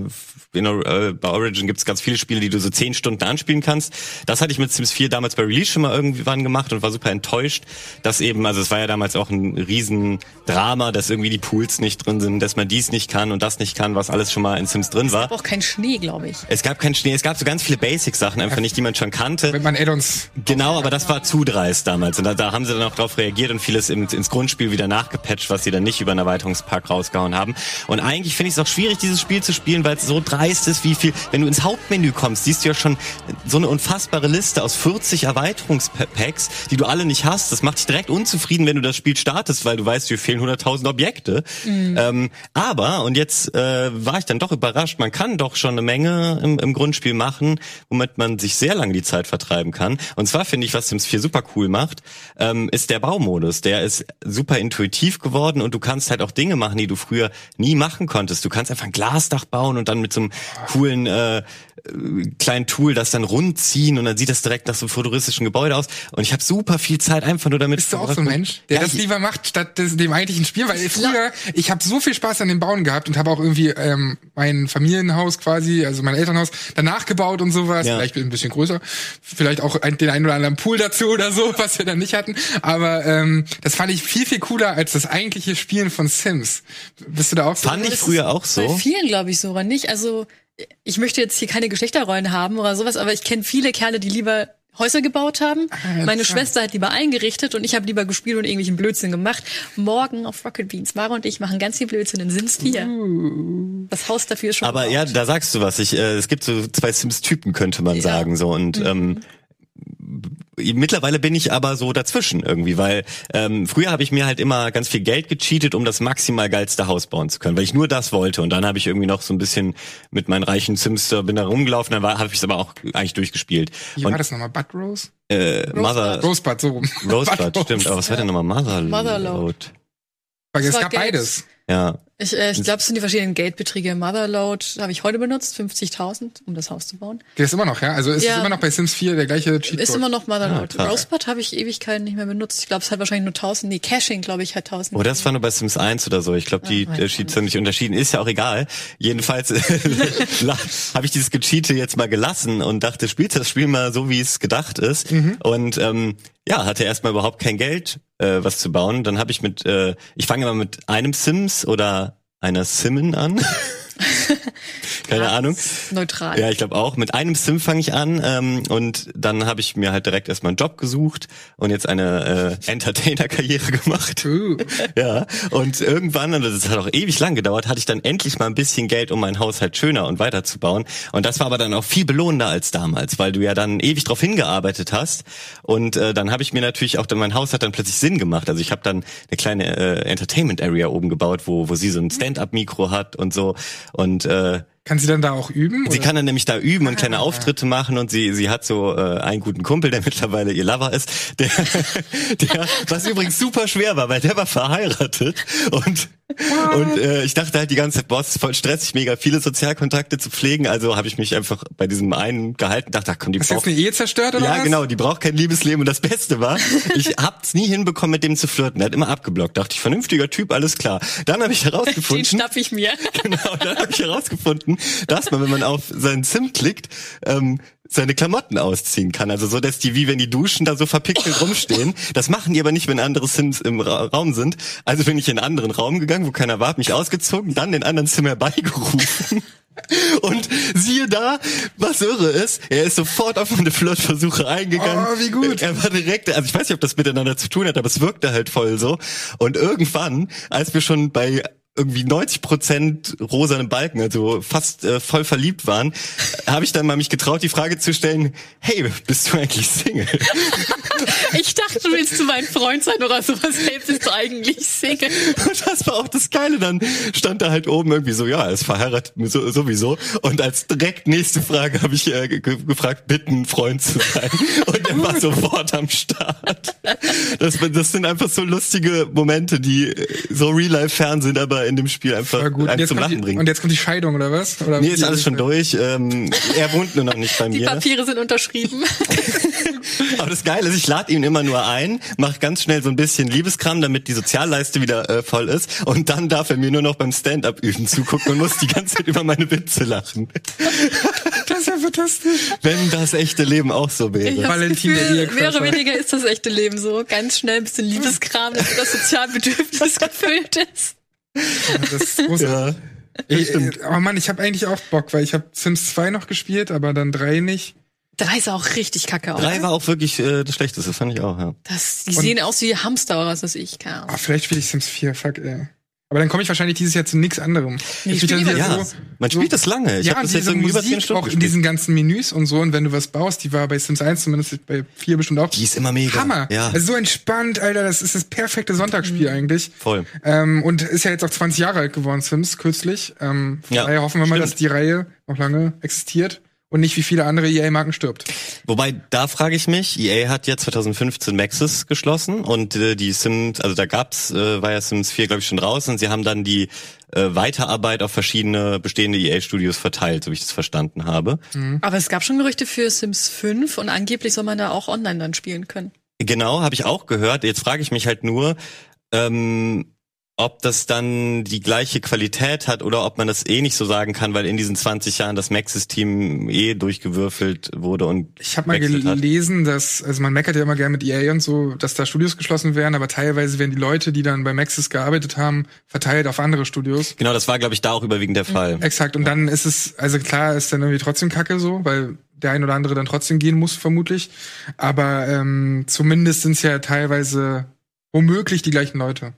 in, äh, bei Origin gibt es ganz viele Spiele, die du so zehn Stunden anspielen kannst. Das hatte ich mit Sims 4 damals bei Release schon mal irgendwann gemacht und war super enttäuscht, dass eben, also es war ja damals auch ein riesen Drama, dass irgendwie die Pools nicht drin sind, dass man dies nicht kann und das nicht kann, was alles schon mal in Sims drin war. auch kein Schnee, glaube ich. Es gab keinen Schnee, es gab so ganz viele Basic-Sachen einfach nicht, die man schon kannte. Wenn man Add-ons Genau, aber das war zu dreist damals. Und da, da haben sie dann auch drauf reagiert und vieles ins, ins Grundspiel wieder nachgepatcht, was sie dann nicht über einen Erweiterungspack rausgehauen haben. Und eigentlich finde ich es auch schwierig, dieses Spiel zu spielen, weil es so dreist ist, wie viel, wenn du ins Hauptmenü kommst, siehst du ja schon so eine unfassbare Liste aus 40 Erweiterungspacks, die du alle nicht hast. Das macht dich direkt unzufrieden, wenn du das Spiel startest, weil du weißt, dir fehlen 100.000 Objekte. Ähm, aber, und jetzt äh, war ich dann doch überrascht, man kann doch schon eine Menge im, im Grundspiel machen, womit man sich sehr lange die Zeit vertreiben kann. Und zwar finde ich, was Sims 4 super cool macht, ähm, ist der Baumodus. Der ist super intuitiv geworden und du kannst halt auch Dinge machen, die du früher nie machen konntest. Du kannst einfach ein Glasdach bauen und dann mit so einem coolen äh, äh, kleinen Tool das dann rund ziehen und dann sieht das direkt nach so einem futuristischen Gebäude aus. Und ich habe super viel Zeit einfach nur damit. Bist du auch so ein Mensch, der Ja, das lieber macht, statt des, dem eigentlichen Spiel? Weil früher, ich habe so viel Spaß an dem Bauen gehabt und habe auch irgendwie ähm, mein Familienhaus quasi, also mein Elternhaus, danach gebaut und sowas. Ja. Vielleicht ein bisschen größer. Vielleicht auch ein, den einen oder anderen Pool dazu oder so, was wir dann nicht hatten. Aber ähm, das fand ich viel, viel cooler als das eigentliche Spielen von Sims. Bist du da auch so? Fand ich früher auch Bei so. vielen, glaube ich, sogar nicht. Also, ich möchte jetzt hier keine Geschlechterrollen haben oder sowas, aber ich kenne viele Kerle, die lieber Häuser gebaut haben. Meine interessant. Schwester hat lieber eingerichtet und ich habe lieber gespielt und irgendwelchen Blödsinn gemacht. Morgen auf Rocket Beans, Mara und ich machen ganz viel Blödsinn in Sims 4. Das Haus dafür ist schon Aber gebaut. ja, da sagst du was. Ich, äh, es gibt so zwei Sims-Typen, könnte man Ja. sagen. so Und ähm, mittlerweile bin ich aber so dazwischen irgendwie, weil ähm, früher habe ich mir halt immer ganz viel Geld gecheatet, um das maximal geilste Haus bauen zu können, weil ich nur das wollte. Und dann habe ich irgendwie noch so ein bisschen mit meinen reichen Sims da bin da rumgelaufen, dann habe ich es aber auch eigentlich durchgespielt. Wie war Und das nochmal? Bud Rose? äh, Mother Rosebud, so rum. Rosebud, Bud stimmt. Aber was war denn nochmal Motherload? Motherload. Rose. Es war gab Geld. beides. Ja. Ich, äh, ich glaube, es sind die verschiedenen Geldbeträge. Motherload habe ich heute benutzt, 50.000, um das Haus zu bauen. Der ist immer noch, ja? Also ist Ja. es immer noch bei Sims 4 der gleiche Cheat Ist immer noch Motherload. Ah. Rosebud habe ich Ewigkeiten nicht mehr benutzt. Ich glaube, es hat wahrscheinlich nur 1000. Nee, Caching, glaube ich, hat 1000. Oh, das war nur bei Sims 1 oder so. Ich glaube, die Ja, weiß äh, Cheats nicht. haben nicht unterschieden. Ist ja auch egal. Jedenfalls habe ich dieses Gecheate jetzt mal gelassen und dachte, spielst das Spiel mal so, wie es gedacht ist. Und ähm, ja, hatte erstmal überhaupt kein Geld, äh, was zu bauen. Dann habe ich mit, äh, ich fange immer mit einem Sims oder einer Simmen an. Keine Ahnung. Neutral. Ja, ich glaube auch. Mit einem Sim fange ich an ähm, und dann habe ich mir halt direkt erstmal einen Job gesucht und jetzt eine äh, Entertainer-Karriere gemacht. Uh. Ja, und irgendwann, und das hat auch ewig lang gedauert, hatte ich dann endlich mal ein bisschen Geld, um mein Haus halt schöner und weiter zu bauen. Und das war aber dann auch viel belohnender als damals, weil du ja dann ewig drauf hingearbeitet hast. Und äh, dann habe ich mir natürlich auch, dann mein Haus hat dann plötzlich Sinn gemacht. Also ich habe dann eine kleine äh, Entertainment Area oben gebaut, wo, wo sie so ein Stand-up-Mikro hat und so. Und äh, Kann sie dann da auch üben? Sie oder? kann dann nämlich da üben und Ah. kleine Auftritte machen und sie sie hat so äh, einen guten Kumpel, der mittlerweile ihr Lover ist, der, der was übrigens super schwer war, weil der war verheiratet und und äh, ich dachte halt die ganze Zeit, boah, es ist voll stressig, mega viele Sozialkontakte zu pflegen, also habe ich mich einfach bei diesem einen gehalten, dachte, ach komm, die Hast braucht eine Ehe zerstört oder ja, was? genau, die braucht kein Liebesleben und das Beste war, ich hab's nie hinbekommen, mit dem zu flirten. Der hat immer abgeblockt. Dachte ich, vernünftiger Typ, alles klar. Dann habe ich Den herausgefunden, schnapp ich mir. genau, dann habe ich herausgefunden, dass man, wenn man auf seinen Sim klickt, ähm, seine Klamotten ausziehen kann. Also so, dass die, wie wenn die Duschen da so verpickelt rumstehen. Das machen die aber nicht, wenn andere Sims im Ra Raum sind. Also bin ich in einen anderen Raum gegangen, wo keiner war, hab mich ausgezogen, dann den anderen Sim herbeigerufen. Und siehe da, was irre ist, er ist sofort auf meine Flirtversuche eingegangen. Oh, wie gut. Er war direkt, also ich weiß nicht, ob das miteinander zu tun hat, aber es wirkte halt voll so. Und irgendwann, als wir schon bei irgendwie 90 Prozent rosanen Balken, also fast äh, voll verliebt waren, habe ich dann mal mich getraut, die Frage zu stellen, hey, bist du eigentlich Single? Ich dachte, du willst zu meinem Freund sein oder sowas. Hey, bist du eigentlich Single? Und das war auch das Geile. Dann stand da halt oben irgendwie so, ja, er ist verheiratet so, sowieso. Und als direkt nächste Frage habe ich äh, ge gefragt, bitten, Freund zu sein. Und er war sofort am Start. Das, das sind einfach so lustige Momente, die äh, so real-life-fern sind, aber in dem Spiel einfach gut. Einen zum Lachen die, bringen. und jetzt kommt die Scheidung oder was? Oder Nee, ist alles schon durch. Ähm, er wohnt nur noch nicht bei Die mir. Papiere sind unterschrieben. Aber das Geile ist, ich lade ihn immer nur ein, mache ganz schnell so ein bisschen Liebeskram, damit die Sozialleiste wieder äh, voll ist. Und dann darf er mir nur noch beim Stand-up üben zugucken und muss die ganze Zeit über meine Witze lachen. Das ist ja fantastisch. Wenn das echte Leben auch so wäre. Valentin, Gefühl, oder weniger ist das echte Leben so. Ganz schnell ein bisschen Liebeskram, damit das Sozialbedürfnis gefüllt ist. Das ist großartig. Ja. Ich, oh Mann, ich habe eigentlich auch Bock, weil ich habe Sims 2 noch gespielt, aber dann 3 nicht. Drei sah auch richtig kacke aus. Drei war auch wirklich äh, das Schlechteste, fand ich auch, ja. Das, die sehen aus wie Hamster oder was weiß ich. Keine Ahnung. Ah, vielleicht spiele ich Sims 4, fuck, ey. Aber dann komme ich wahrscheinlich dieses Jahr zu nichts anderem. Nee, Ich spiel lieber Ja, so, man spielt das lange. Ich ja, habe das diese jetzt irgendwie über zehn Musik Stunden auch in diesen ganzen Menüs und so. Und wenn du was baust, die war bei Sims 1 zumindest bei 4 bestimmt auch. Die ist immer mega. Hammer. Ja, Also so entspannt, Alter. Das ist das perfekte Sonntagsspiel eigentlich. voll. Ähm, und ist ja jetzt auch 20 Jahre alt geworden, Sims, kürzlich. Ähm, von Ja, daher hoffen wir mal, stimmt. dass die Reihe noch lange existiert und nicht wie viele andere EA-Marken stirbt. Wobei, da frage ich mich, EA hat ja 2015 Maxis geschlossen und äh, die Sims, also da gab's, äh, war ja Sims 4, glaube ich, schon raus und sie haben dann die äh, Weiterarbeit auf verschiedene bestehende EA-Studios verteilt, so wie ich das verstanden habe. Aber es gab schon Gerüchte für Sims 5 und angeblich soll man da auch online dann spielen können. Genau, habe ich auch gehört. Jetzt frage ich mich halt nur, ähm, ob das dann die gleiche Qualität hat oder ob man das eh nicht so sagen kann, weil in diesen 20 Jahren das Maxis-Team eh durchgewürfelt wurde und Ich habe mal gewechselt hat. gelesen, dass, also man meckert ja immer gerne mit EA und so, dass da Studios geschlossen werden, aber teilweise werden die Leute, die dann bei Maxis gearbeitet haben, verteilt auf andere Studios. Genau, das war, glaube ich, da auch überwiegend der Fall. Exakt. Und dann ist es, also klar, ist dann irgendwie trotzdem Kacke so, weil der ein oder andere dann trotzdem gehen muss, vermutlich. Aber ähm, zumindest sind es ja teilweise womöglich die gleichen Leute.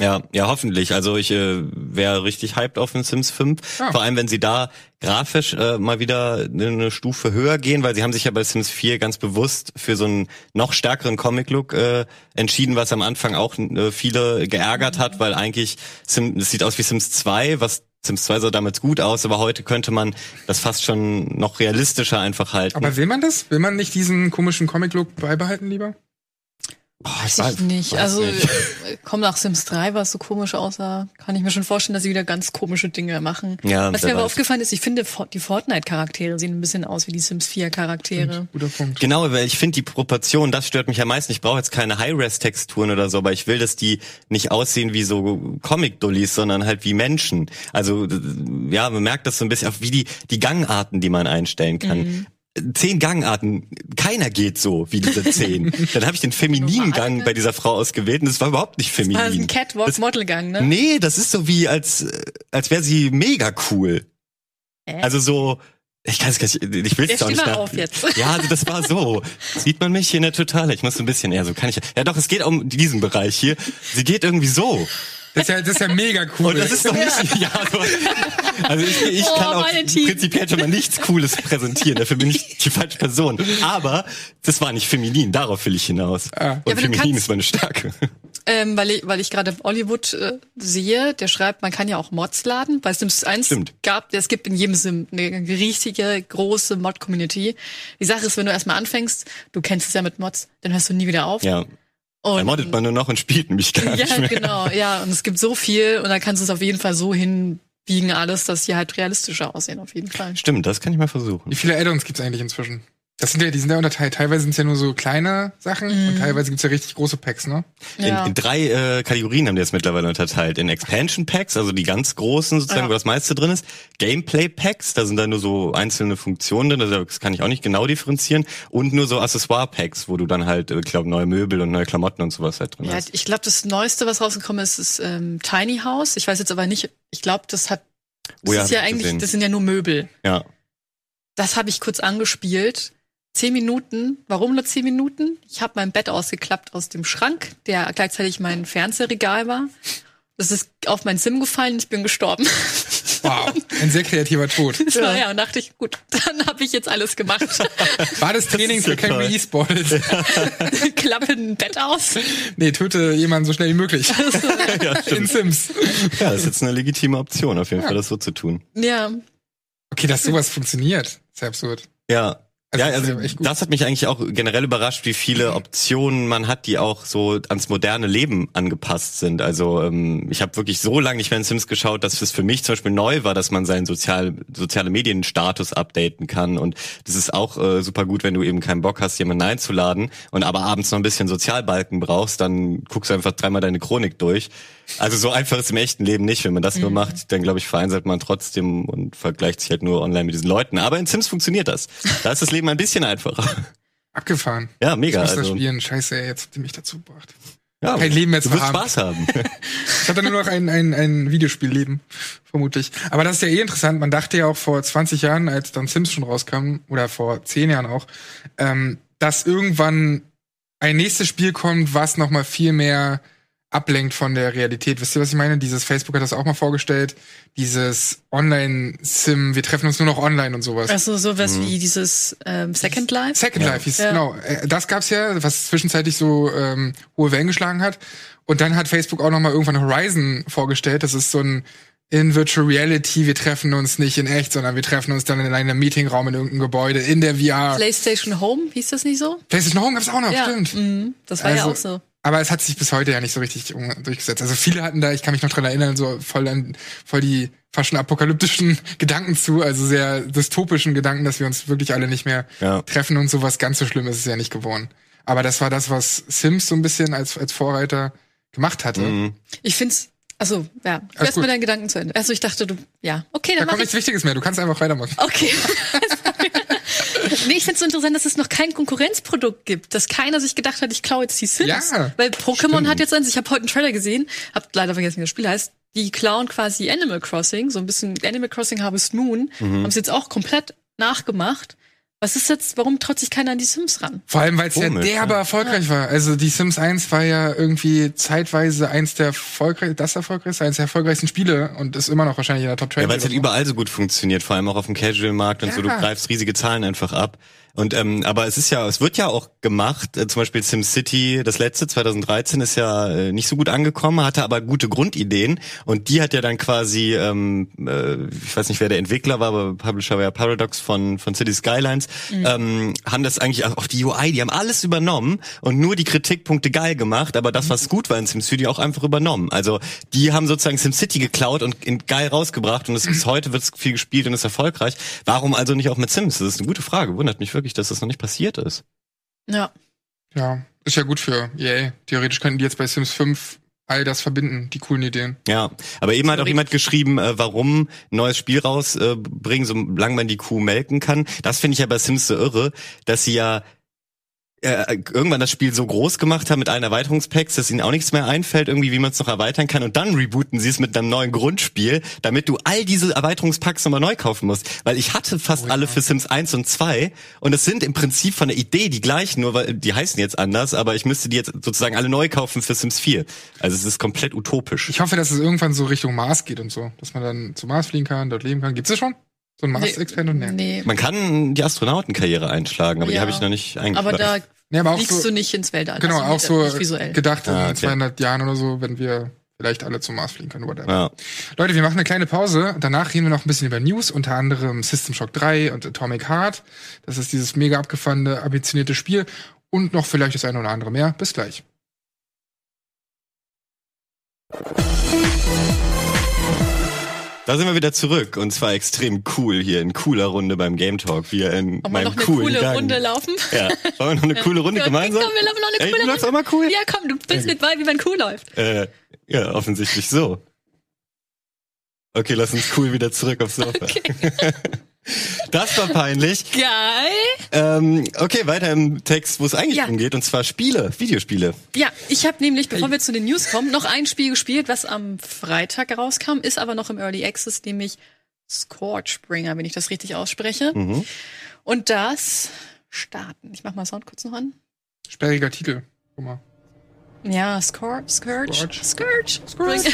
Ja, ja, hoffentlich. Also ich äh, wäre richtig hyped auf den Sims 5. Ja. Vor allem, wenn sie da grafisch äh, mal wieder eine Stufe höher gehen, weil sie haben sich ja bei Sims 4 ganz bewusst für so einen noch stärkeren Comic-Look äh, entschieden, was am Anfang auch äh, viele geärgert hat, weil eigentlich Sim, es sieht aus wie Sims 2, was Sims 2 sah damals gut aus, aber heute könnte man das fast schon noch realistischer einfach halten. Aber will man das? Will man nicht diesen komischen Comic-Look beibehalten lieber? Boah, Weiß weiß- ich nicht. weiß Also nicht. komm nach Sims 3, was so komisch aussah, kann ich mir schon vorstellen, dass sie wieder ganz komische Dinge machen. Ja, was mir aber weiß. aufgefallen ist, ich finde die Fortnite-Charaktere sehen ein bisschen aus wie die Sims 4-Charaktere. Guter Punkt. Genau, weil ich finde die Proportion, das stört mich am meisten. Ich brauche jetzt keine High-Res-Texturen oder so, aber ich will, dass die nicht aussehen wie so Comic-Dullis, sondern halt wie Menschen. Also ja, man merkt das so ein bisschen, auch wie die, die Gangarten, die man einstellen kann. Zehn Gangarten, keiner geht so wie diese zehn. Dann habe ich den femininen Gang ne? bei dieser Frau ausgewählt und das war überhaupt nicht feminin. War das ein Catwalk-Modelgang, ne? Nee, das ist so wie, als, als wäre sie mega cool. Hä? Also so, ich kann es gar nicht, ich will es steh nicht nach- auf jetzt. Ja, also das war so. Sieht man mich hier in der Totale? Ich muss so ein bisschen eher so, kann ich, ja doch, es geht um diesen Bereich hier. Sie geht irgendwie so. Das ist ja, das ist ja mega cool. Und das ist doch nicht, ja, so, also ich, ich Oh, kann auch prinzipiell schon mal nichts Cooles präsentieren. Dafür bin ich die falsche Person. Aber das war nicht feminin, darauf will ich hinaus. Ah. Und du feminin kannst- ist meine Stärke. ähm, weil ich, weil ich gerade Hollywood äh, sehe, der schreibt, man kann ja auch Mods laden. Bei Sims 1 Stimmt. gab, es gibt in jedem Sim eine riesige, große Mod-Community. Die Sache ist, wenn du erstmal anfängst, du kennst es ja mit Mods, dann hörst du nie wieder auf. Ja. Und, Da moddet man nur noch und spielt nämlich gar ja, nicht mehr. genau, ja. Und es gibt so viel und dann kannst du es auf jeden Fall so hinbiegen alles, dass die halt realistischer aussehen, auf jeden Fall. Stimmt, das kann ich mal versuchen. Wie viele Add-ons gibt's eigentlich inzwischen? Das sind ja, die sind ja unterteilt. Teilweise sind es ja nur so kleine Sachen und teilweise gibt's ja richtig große Packs, ne? Ja. In, in drei äh, Kategorien haben die das mittlerweile unterteilt. In Expansion Packs, also die ganz großen sozusagen, Ja. wo das meiste drin ist. Gameplay Packs, da sind dann nur so einzelne Funktionen drin, also das kann ich auch nicht genau differenzieren. Und nur so Accessoire Packs, wo du dann halt, ich glaube, neue Möbel und neue Klamotten und sowas halt drin Ja, hast. ich glaube, das Neueste, was rausgekommen ist, ist ähm, Tiny House. Ich weiß jetzt aber nicht, ich glaube, das hat, das Oh ja, ist ja eigentlich, gesehen. das sind ja nur Möbel. Ja. Das habe ich kurz angespielt. Zehn Minuten. Warum nur zehn Minuten? Ich habe mein Bett ausgeklappt aus dem Schrank, der gleichzeitig mein Fernsehregal war. Das ist auf mein Sim gefallen, ich bin gestorben. Wow, ein sehr kreativer Tod. Das war, ja, und dachte ich, gut, dann habe ich jetzt alles gemacht. War das Training ja für Camry toll. E-Sport? Klappe ein Bett aus. nee, töte jemanden so schnell wie möglich. ja, In. Sims. ja, das ist jetzt eine legitime Option, auf jeden Fall, das so zu tun. Ja, Okay, dass sowas funktioniert. Ist ja absurd. Ja. Also, ja, also das hat mich eigentlich auch generell überrascht, wie viele Optionen man hat, die auch so ans moderne Leben angepasst sind. Also ähm, ich habe wirklich so lange nicht mehr in Sims geschaut, dass es für mich zum Beispiel neu war, dass man seinen sozial, soziale Medienstatus updaten kann. Und das ist auch äh, super gut, wenn du eben keinen Bock hast, jemanden einzuladen und aber abends noch ein bisschen Sozialbalken brauchst, dann guckst du einfach dreimal deine Chronik durch. Also so einfach ist im echten Leben nicht. Wenn man das nur macht, dann glaube ich, vereinselt man trotzdem und vergleicht sich halt nur online mit diesen Leuten. Aber in Sims funktioniert das. Da ist das Leben ein bisschen einfacher. Abgefahren. Ja, Ich mega. muss das Also, spielen. Scheiße, ey, jetzt habt ihr mich dazu gebracht. ja, kein Leben mehr zu du wirst haben. Spaß haben. Ich habe dann nur noch ein, ein, ein Videospielleben, vermutlich. Aber das ist ja eh interessant. Man dachte ja auch vor 20 Jahren, als dann Sims schon rauskam, oder vor 10 Jahren auch, ähm, dass irgendwann ein nächstes Spiel kommt, was noch mal viel mehr ablenkt von der Realität. Wisst ihr, was ich meine? Dieses Facebook hat das auch mal vorgestellt. Dieses Online-Sim, wir treffen uns nur noch online und sowas. also sowas wie dieses ähm, Second Life. Second Life hieß Ja. genau. Äh, Das gab's ja, was zwischenzeitlich so ähm, hohe Wellen geschlagen hat. Und dann hat Facebook auch noch mal irgendwann Horizon vorgestellt. Das ist so ein in Virtual Reality. Wir treffen uns nicht in echt, sondern wir treffen uns dann in einem Meetingraum in irgendeinem Gebäude in der VR. PlayStation Home, hieß das nicht so? PlayStation Home gab's auch noch, ja, stimmt. mhm, das war ja Also, auch so. Aber es hat sich bis heute ja nicht so richtig durchgesetzt. Also viele hatten da, ich kann mich noch dran erinnern, so voll, an, voll die fast schon apokalyptischen Gedanken zu, also sehr dystopischen Gedanken, dass wir uns wirklich alle nicht mehr Ja. treffen und sowas ganz so schlimm ist es ja nicht geworden. Aber das war das, was Sims so ein bisschen als, als Vorreiter gemacht hatte. Mhm. Ich find's, also ja, du hast mir deinen Gedanken zu Ende. Also ich dachte, du, ja, okay, Da dann mach kommt ich. nichts Wichtiges mehr, du kannst einfach weitermachen. Okay. nee, ich find's so interessant, dass es noch kein Konkurrenzprodukt gibt, dass keiner sich gedacht hat, ich klaue jetzt die Sims. Ja, Weil Pokémon stimmt. hat jetzt eins, ich habe heute einen Trailer gesehen, hab leider vergessen, wie das Spiel heißt. Die klauen quasi Animal Crossing, so ein bisschen Animal Crossing Harvest Moon, Mhm. haben es jetzt auch komplett nachgemacht. Was ist jetzt, warum traut sich keiner an die Sims ran? Vor allem, weil es ja derbe ja. erfolgreich war. Also die Sims 1 war ja irgendwie zeitweise eins der erfolgreich, das erfolgreichste, eins der erfolgreichsten Spiele und ist immer noch wahrscheinlich in der Top 20. Ja, weil es halt überall so gut funktioniert, vor allem auch auf dem Casual-Markt und so. Du Ja. greifst riesige Zahlen einfach ab. Und ähm, aber es ist ja, es wird ja auch gemacht. Äh, zum Beispiel SimCity, das letzte 2013, ist ja äh, nicht so gut angekommen, hatte aber gute Grundideen und die hat ja dann quasi, ähm, äh, ich weiß nicht, wer der Entwickler war, aber Publisher war ja Paradox von von City Skylines, ähm, haben das eigentlich auch auf die UI, die haben alles übernommen und nur die Kritikpunkte geil gemacht, aber das, was gut war in SimCity, auch einfach übernommen. Also die haben sozusagen SimCity geklaut und in geil rausgebracht und es bis heute wird viel gespielt und ist erfolgreich. Warum also nicht auch mit Sims? Das ist eine gute Frage. Wundert mich wirklich, dass das noch nicht passiert ist. Ja. Ja, ist ja gut für EA. Theoretisch könnten die jetzt bei Sims 5 all das verbinden, die coolen Ideen. Ja, aber eben hat auch jemand geschrieben, äh, warum ein neues Spiel rausbringen, äh, bringen, solange man die Kuh melken kann. Das finde ich ja bei Sims so irre, dass sie ja äh, irgendwann das Spiel so groß gemacht haben mit allen Erweiterungspacks, dass ihnen auch nichts mehr einfällt, irgendwie wie man es noch erweitern kann und dann rebooten sie es mit einem neuen Grundspiel, damit du all diese Erweiterungspacks nochmal neu kaufen musst. Weil ich hatte fast alle für Sims 1 und 2 und es sind im Prinzip von der Idee die gleichen, nur weil die heißen jetzt anders, aber ich müsste die jetzt sozusagen alle neu kaufen für Sims 4. Also es ist komplett utopisch. Ich hoffe, dass es irgendwann so Richtung Mars geht und so, dass man dann zum Mars fliegen kann, dort leben kann. Gibt's das schon? So ein Mars-Experiment? Nee. Nee. Man kann die Astronautenkarriere einschlagen, aber die Ja. habe ich noch nicht eingeschlagen. Aber da Nee, aber auch fliegst so, du nicht ins Weltall. genau, also auch so gedacht in Ah, okay. 200 Jahren oder so, wenn wir vielleicht alle zum Mars fliegen können, whatever. Ja. Leute, wir machen eine kleine Pause. Danach reden wir noch ein bisschen über News, unter anderem System Shock 3 und Atomic Heart. Das ist dieses mega abgefahrene, ambitionierte Spiel. Und noch vielleicht das eine oder andere mehr. Bis gleich. Da sind wir wieder zurück und zwar extrem cool hier in cooler Runde beim Game Talk. Wir in Wollen wir meinem noch eine coolen coole Gang. Runde laufen? Ja, wollen wir noch eine coole Runde Ja, gemeinsam? Komm, wir laufen noch eine Ey, coole du läufst Runde. auch mal cool? Ja, komm, du bist mit bei, wie man cool läuft. Äh, ja, offensichtlich so. Okay, lass uns cool wieder zurück aufs Sofa. Das war peinlich. Geil. Ähm, okay, weiter im Text, wo es eigentlich Ja. umgeht, und zwar Spiele, Videospiele. Ja, ich habe nämlich, bevor wir zu den News kommen, noch ein Spiel gespielt, was am Freitag rauskam, ist aber noch im Early Access, nämlich Scorchbringer, wenn ich das richtig ausspreche. Mhm. Und das starten. Ich mach mal Sound kurz noch an. Sperriger Titel. Guck mal. Ja, Scorch, Scourge, Scorch. Scourge,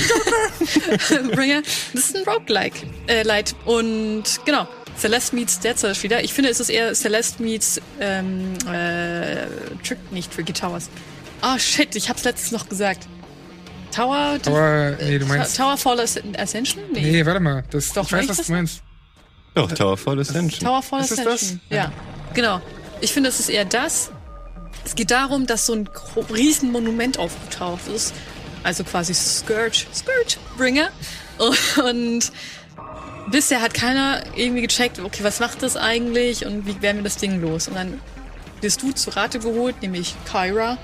Bringer. Bringer. Das ist ein Roguelike, äh, Light. Und genau, Celeste meets Dead Cells wieder. Ich finde, es ist eher Celeste meets ähm, äh, Trick, nicht Tricky Towers. Ah, shit, ich hab's letztens noch gesagt. Tower, Aber, nee, du meinst. Tower Fall As- Ascension? Nee. Nee, warte mal. Das, Doch, ich weiß, was das? du meinst. Doch, Tower Fall Ascension. Tower Fall Ist Ascension. das? Ja. genau. Ich finde, es ist eher das. Es geht darum, dass so ein gro- riesen Monument aufgetaucht ist. Also quasi Scourge, Scourge Bringer. Und bisher hat keiner irgendwie gecheckt, okay, was macht das eigentlich und wie werden wir das Ding los? Und dann wirst du zu Rate geholt, nämlich Kyra,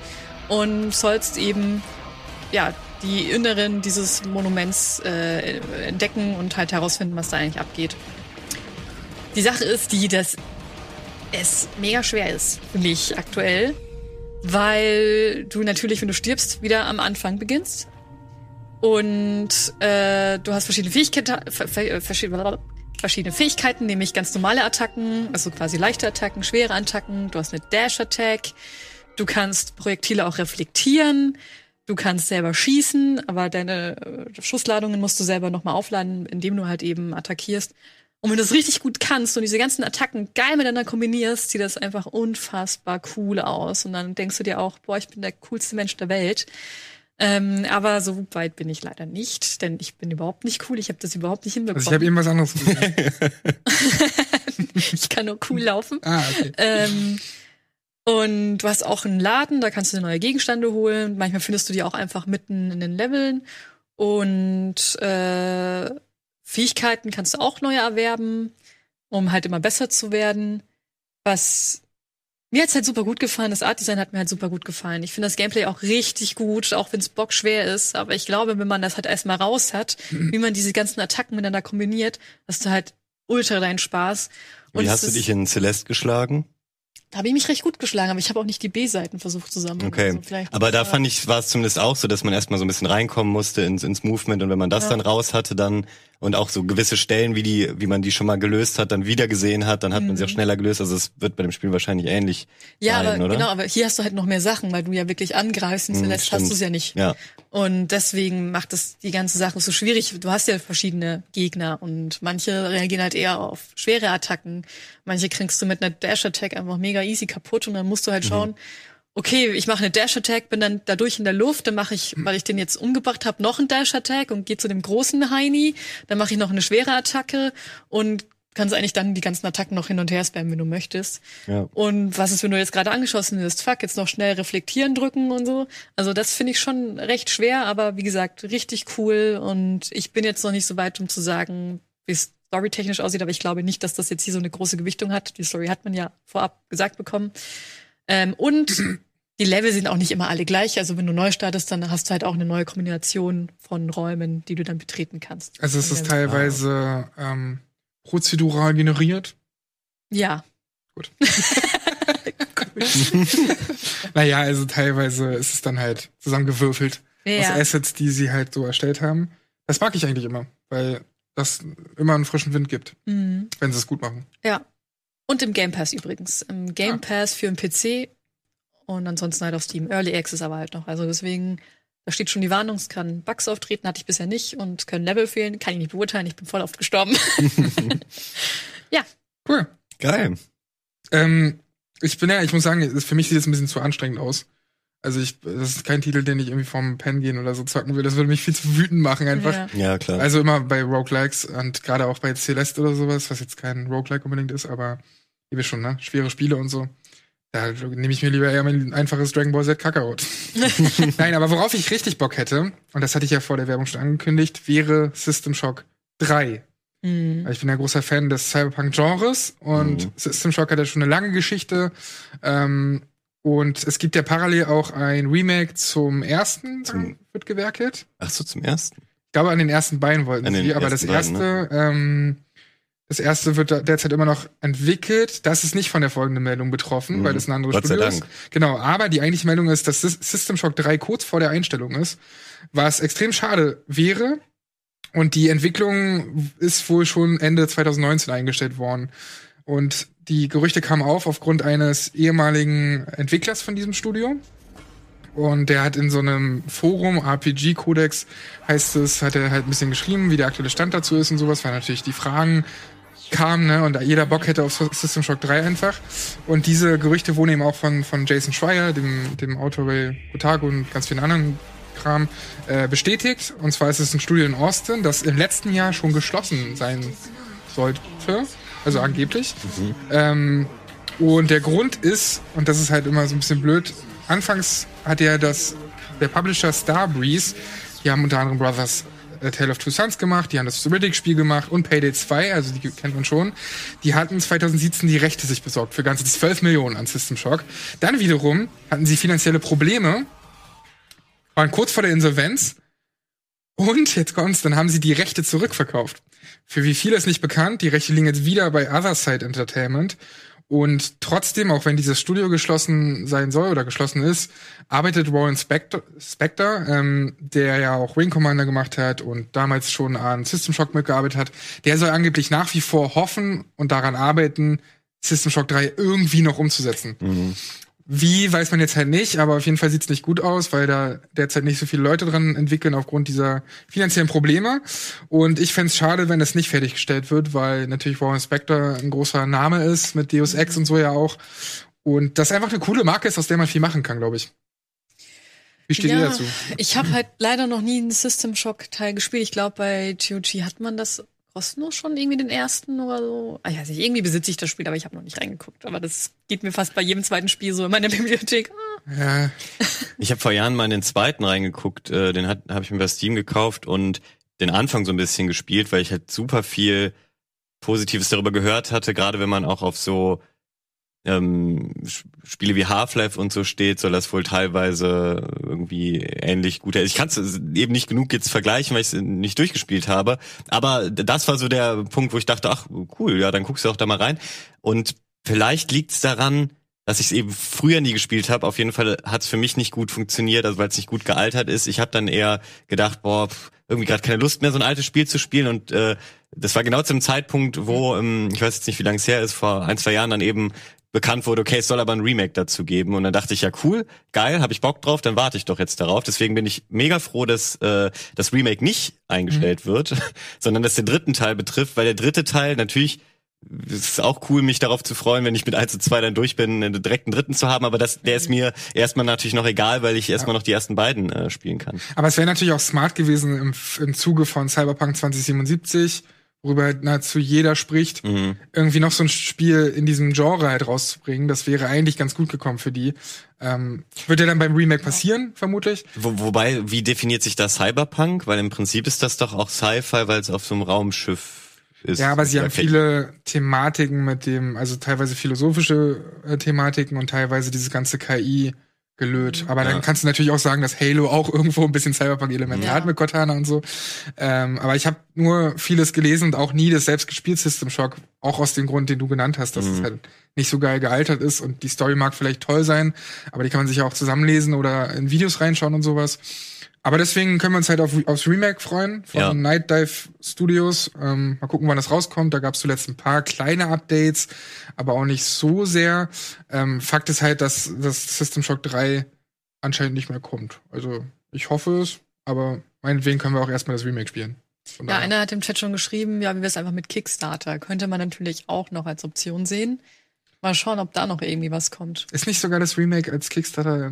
und sollst eben, ja, die Inneren dieses Monuments äh, entdecken und halt herausfinden, was da eigentlich abgeht. Die Sache ist die, dass es mega schwer ist für mich aktuell, weil du natürlich, wenn du stirbst, wieder am Anfang beginnst. Und äh, du hast verschiedene Fähigkeiten, ver- verschiedene, verschiedene Fähigkeiten, nämlich ganz normale Attacken, also quasi leichte Attacken, schwere Attacken. Du hast eine Dash-Attack. Du kannst Projektile auch reflektieren. Du kannst selber schießen, aber deine äh, Schussladungen musst du selber nochmal aufladen, indem du halt eben attackierst. Und wenn du es richtig gut kannst und diese ganzen Attacken geil miteinander kombinierst, sieht das einfach unfassbar cool aus. Und dann denkst du dir auch, boah, ich bin der coolste Mensch der Welt. Ähm, aber so weit bin ich leider nicht, denn ich bin überhaupt nicht cool. Ich habe das überhaupt nicht Also ich hinbekommen. habe eben was anderes gesagt. ich kann nur cool laufen. ah, okay. Ähm, und du hast auch einen Laden, da kannst du neue Gegenstände holen. Manchmal findest du die auch einfach mitten in den Leveln. Und äh, Fähigkeiten kannst du auch neue erwerben, um halt immer besser zu werden. Was mir hat's halt super gut gefallen. Das Artdesign hat mir halt super gut gefallen. Ich finde das Gameplay auch richtig gut, auch wenn es bockschwer ist. Aber ich glaube, wenn man das halt erstmal raus hat, wie man diese ganzen Attacken miteinander kombiniert, hast du halt ultra deinen Spaß. Wie es hast du dich in Celeste geschlagen? da habe ich mich recht gut geschlagen, aber ich habe auch nicht die B-Seiten versucht zusammen. Okay. Also Aber da fand ich, war es zumindest auch so, dass man erstmal so ein bisschen reinkommen musste ins, ins Movement und wenn man das Ja. dann raus hatte, dann und auch so gewisse Stellen, wie die, wie man die schon mal gelöst hat, dann wieder gesehen hat, dann hat man sie auch schneller gelöst. Also es wird bei dem Spiel wahrscheinlich ähnlich Mhm. ja, sein, aber oder? genau, aber hier hast du halt noch mehr Sachen, weil du ja wirklich angreifst und Hm, zuletzt hast du es ja nicht. Ja. Und deswegen macht das die ganze Sache so schwierig. Du hast ja verschiedene Gegner und manche reagieren halt eher auf schwere Attacken. Manche kriegst du mit einer Dash-Attack einfach mega easy kaputt und dann musst du Mhm. halt schauen, okay, ich mache eine Dash-Attack, bin dann dadurch in der Luft, dann mache ich, weil ich den jetzt umgebracht habe, noch einen Dash-Attack und gehe zu dem großen Heini, dann mache ich noch eine schwere Attacke und kannst eigentlich dann die ganzen Attacken noch hin und her spammen, wenn du möchtest. Ja. Und was ist, wenn du jetzt gerade angeschossen wirst? Fuck, jetzt noch schnell reflektieren drücken und so. Also das finde ich schon recht schwer, aber wie gesagt, richtig cool. Und ich bin jetzt noch nicht so weit, um zu sagen, wie es storytechnisch aussieht, aber ich glaube nicht, dass das jetzt hier so eine große Gewichtung hat. Die Story hat man ja vorab gesagt bekommen. Ähm, und die Level sind auch nicht immer alle gleich. Also wenn du neu startest, dann hast du halt auch eine neue Kombination von Räumen, die du dann betreten kannst. Also es ist teilweise ähm, prozedural generiert. Ja. Naja, also teilweise ist es dann halt zusammengewürfelt Ja. aus Assets, die sie halt so erstellt haben. Das mag ich eigentlich immer, weil das immer einen frischen Wind gibt, Mhm. wenn sie es gut machen. Ja. Und im Game Pass übrigens. Im Game. Pass für den PC und ansonsten halt auf Steam. Early Access aber halt noch. Also deswegen, da steht schon die Warnung, es kann Bugs auftreten, hatte ich bisher nicht und können Level fehlen, kann ich nicht beurteilen, ich bin voll oft gestorben. Cool. Geil. Ähm, Ich bin ja, ich muss sagen, für mich sieht es ein bisschen zu anstrengend aus. Also ich, das ist kein Titel, den ich irgendwie vom Pen gehen oder so zocken will. Das würde mich viel zu wütend machen einfach. Ja. Ja, klar. Also immer bei Roguelikes und gerade auch bei Celeste oder sowas, was jetzt kein Roguelike unbedingt ist, aber ihr wisst schon, ne? Schwere Spiele und so. Da nehme ich mir lieber eher mein einfaches Dragon Ball Z Kakarot. Nein, aber worauf ich richtig Bock hätte, und das hatte ich ja vor der Werbung schon angekündigt, wäre System Shock 3. Mhm. Weil Ich bin ja großer Fan des Cyberpunk-Genres und Mhm. System Shock hat ja schon eine lange Geschichte. Ähm, und es gibt ja parallel auch ein Remake zum ersten, Zum- wird gewerkelt. Ach so, zum ersten. Ich glaube, an den ersten beiden wollten An den sie, aber das ersten erste, beiden, ähm, das erste wird derzeit immer noch entwickelt. Das ist nicht von der folgenden Meldung betroffen, Mhm. weil das ein anderes Gott sei Studio Dank. ist. Genau, aber die eigentliche Meldung ist, dass Sys- System Shock 3 kurz vor der Einstellung ist, was extrem schade wäre. Und die Entwicklung ist wohl schon Ende 2019 eingestellt worden. Und die Gerüchte kamen auf aufgrund eines ehemaligen Entwicklers von diesem Studio. Und der hat in so einem Forum, RPG-Codex heißt es, hat er halt ein bisschen geschrieben, wie der aktuelle Stand dazu ist und sowas, weil natürlich die Fragen kamen, ne, und jeder Bock hätte auf System Shock 3 einfach. Und diese Gerüchte wurden eben auch von, von Jason Schreier, dem, dem Autor bei Otaku und ganz vielen anderen Kram, äh, bestätigt. Und zwar ist es ein Studio in Austin, das im letzten Jahr schon geschlossen sein sollte. Also angeblich. Ähm, und der Grund ist, und das ist halt immer so ein bisschen blöd, anfangs hat ja das, der Publisher Starbreeze, die haben unter anderem Brothers A Tale of Two Sons gemacht, die haben das Riddick-Spiel gemacht und Payday 2, also die kennt man schon. Die hatten 2017 die Rechte sich besorgt für ganze 12 Millionen an System Shock. Dann wiederum hatten sie finanzielle Probleme, waren kurz vor der Insolvenz und jetzt kommt's, dann haben sie die Rechte zurückverkauft. Für wie viele ist nicht bekannt, die Rechte liegen jetzt wieder bei Otherside Entertainment. Und trotzdem, auch wenn dieses Studio geschlossen sein soll oder geschlossen ist, arbeitet Warren Spector, Spector ähm, der ja auch Wing Commander gemacht hat und damals schon an System Shock mitgearbeitet hat, der soll angeblich nach wie vor hoffen und daran arbeiten, System Shock 3 irgendwie noch umzusetzen. Wie, weiß man jetzt halt nicht, aber auf jeden Fall sieht's nicht gut aus, weil da derzeit nicht so viele Leute dran entwickeln aufgrund dieser finanziellen Probleme. Und ich fänd's schade, wenn das nicht fertiggestellt wird, weil natürlich Warren Spector ein großer Name ist, mit Deus Ex und so ja auch. Und das einfach eine coole Marke ist, aus der man viel machen kann, glaube ich. Wie steht ihr dazu? Ich habe halt leider noch nie einen System Shock Teil gespielt. Ich glaube, bei GOG hat man das kostenlos schon irgendwie den ersten oder so. Ah, ich weiß nicht, irgendwie besitze ich das Spiel, aber ich habe noch nicht reingeguckt. Aber das geht mir fast bei jedem zweiten Spiel so in meiner Bibliothek. Ah. Ja, Ich habe vor Jahren mal in den zweiten reingeguckt, äh, den habe ich mir bei Steam gekauft und den Anfang so ein bisschen gespielt, weil ich halt super viel Positives darüber gehört hatte, gerade wenn man auch auf so ähm, Spiele wie Half-Life und so steht, soll das wohl teilweise irgendwie ähnlich gut. Ich kann es eben nicht genug jetzt vergleichen, weil ich es nicht durchgespielt habe. Aber das war so der Punkt, wo ich dachte, ach cool, ja, dann guckst du auch da mal rein. Und vielleicht liegt es daran, dass ich es eben früher nie gespielt habe. Auf jeden Fall hat es für mich nicht gut funktioniert, also weil es nicht gut gealtert ist. Ich habe dann eher gedacht, boah, pff, irgendwie gerade keine Lust mehr, so ein altes Spiel zu spielen. Und äh, das war genau zum Zeitpunkt, wo, ähm, ich weiß jetzt nicht, wie lange es her ist, vor ein, zwei Jahren dann eben bekannt wurde, okay, es soll aber ein Remake dazu geben. Und dann dachte ich, ja cool, geil, habe ich Bock drauf, dann warte ich doch jetzt darauf. Deswegen bin ich mega froh, dass äh, das Remake nicht eingestellt wird, sondern dass der dritten Teil betrifft, weil der dritte Teil natürlich es ist auch cool, mich darauf zu freuen, wenn ich mit 1 und 2 dann durch bin, einen direkten dritten zu haben, aber das, der ist mir erstmal natürlich noch egal, weil ich erstmal noch die ersten beiden äh, spielen kann. Aber es wäre natürlich auch smart gewesen im, im Zuge von Cyberpunk 2077, worüber halt nahezu jeder spricht, Mhm. irgendwie noch so ein Spiel in diesem Genre halt rauszubringen. Das wäre eigentlich ganz gut gekommen für die. Ähm, wird ja dann beim Remake passieren, vermutlich. Wo, wobei, wie definiert sich das Cyberpunk? Weil im Prinzip ist das doch auch Sci-Fi, weil es auf so einem Raumschiff ist. Ja, aber sie haben viele Thematiken mit dem, also teilweise philosophische äh, Thematiken und teilweise diese ganze KI gelöt. Aber Ja. dann kannst du natürlich auch sagen, dass Halo auch irgendwo ein bisschen Cyberpunk-Elemente Ja. hat mit Cortana und so. Ähm, aber ich habe nur vieles gelesen und auch nie das selbst gespielt System Shock, auch aus dem Grund, den du genannt hast, dass es halt nicht so geil gealtert ist und die Story mag vielleicht toll sein, aber die kann man sich ja auch zusammenlesen oder in Videos reinschauen und sowas. Aber deswegen können wir uns halt auf, aufs Remake freuen von Ja. Night Dive Studios. Ähm, mal gucken, wann das rauskommt. Da gab es zuletzt ein paar kleine Updates, aber auch nicht so sehr. Ähm, Fakt ist halt, dass das System Shock 3 anscheinend nicht mehr kommt. Also ich hoffe es, aber meinetwegen können wir auch erstmal das Remake spielen. Von Ja, daher. einer hat im Chat schon geschrieben, ja, wie wir es einfach mit Kickstarter könnte man natürlich auch noch als Option sehen. Mal schauen, ob da noch irgendwie was kommt. Ist nicht sogar das Remake als Kickstarter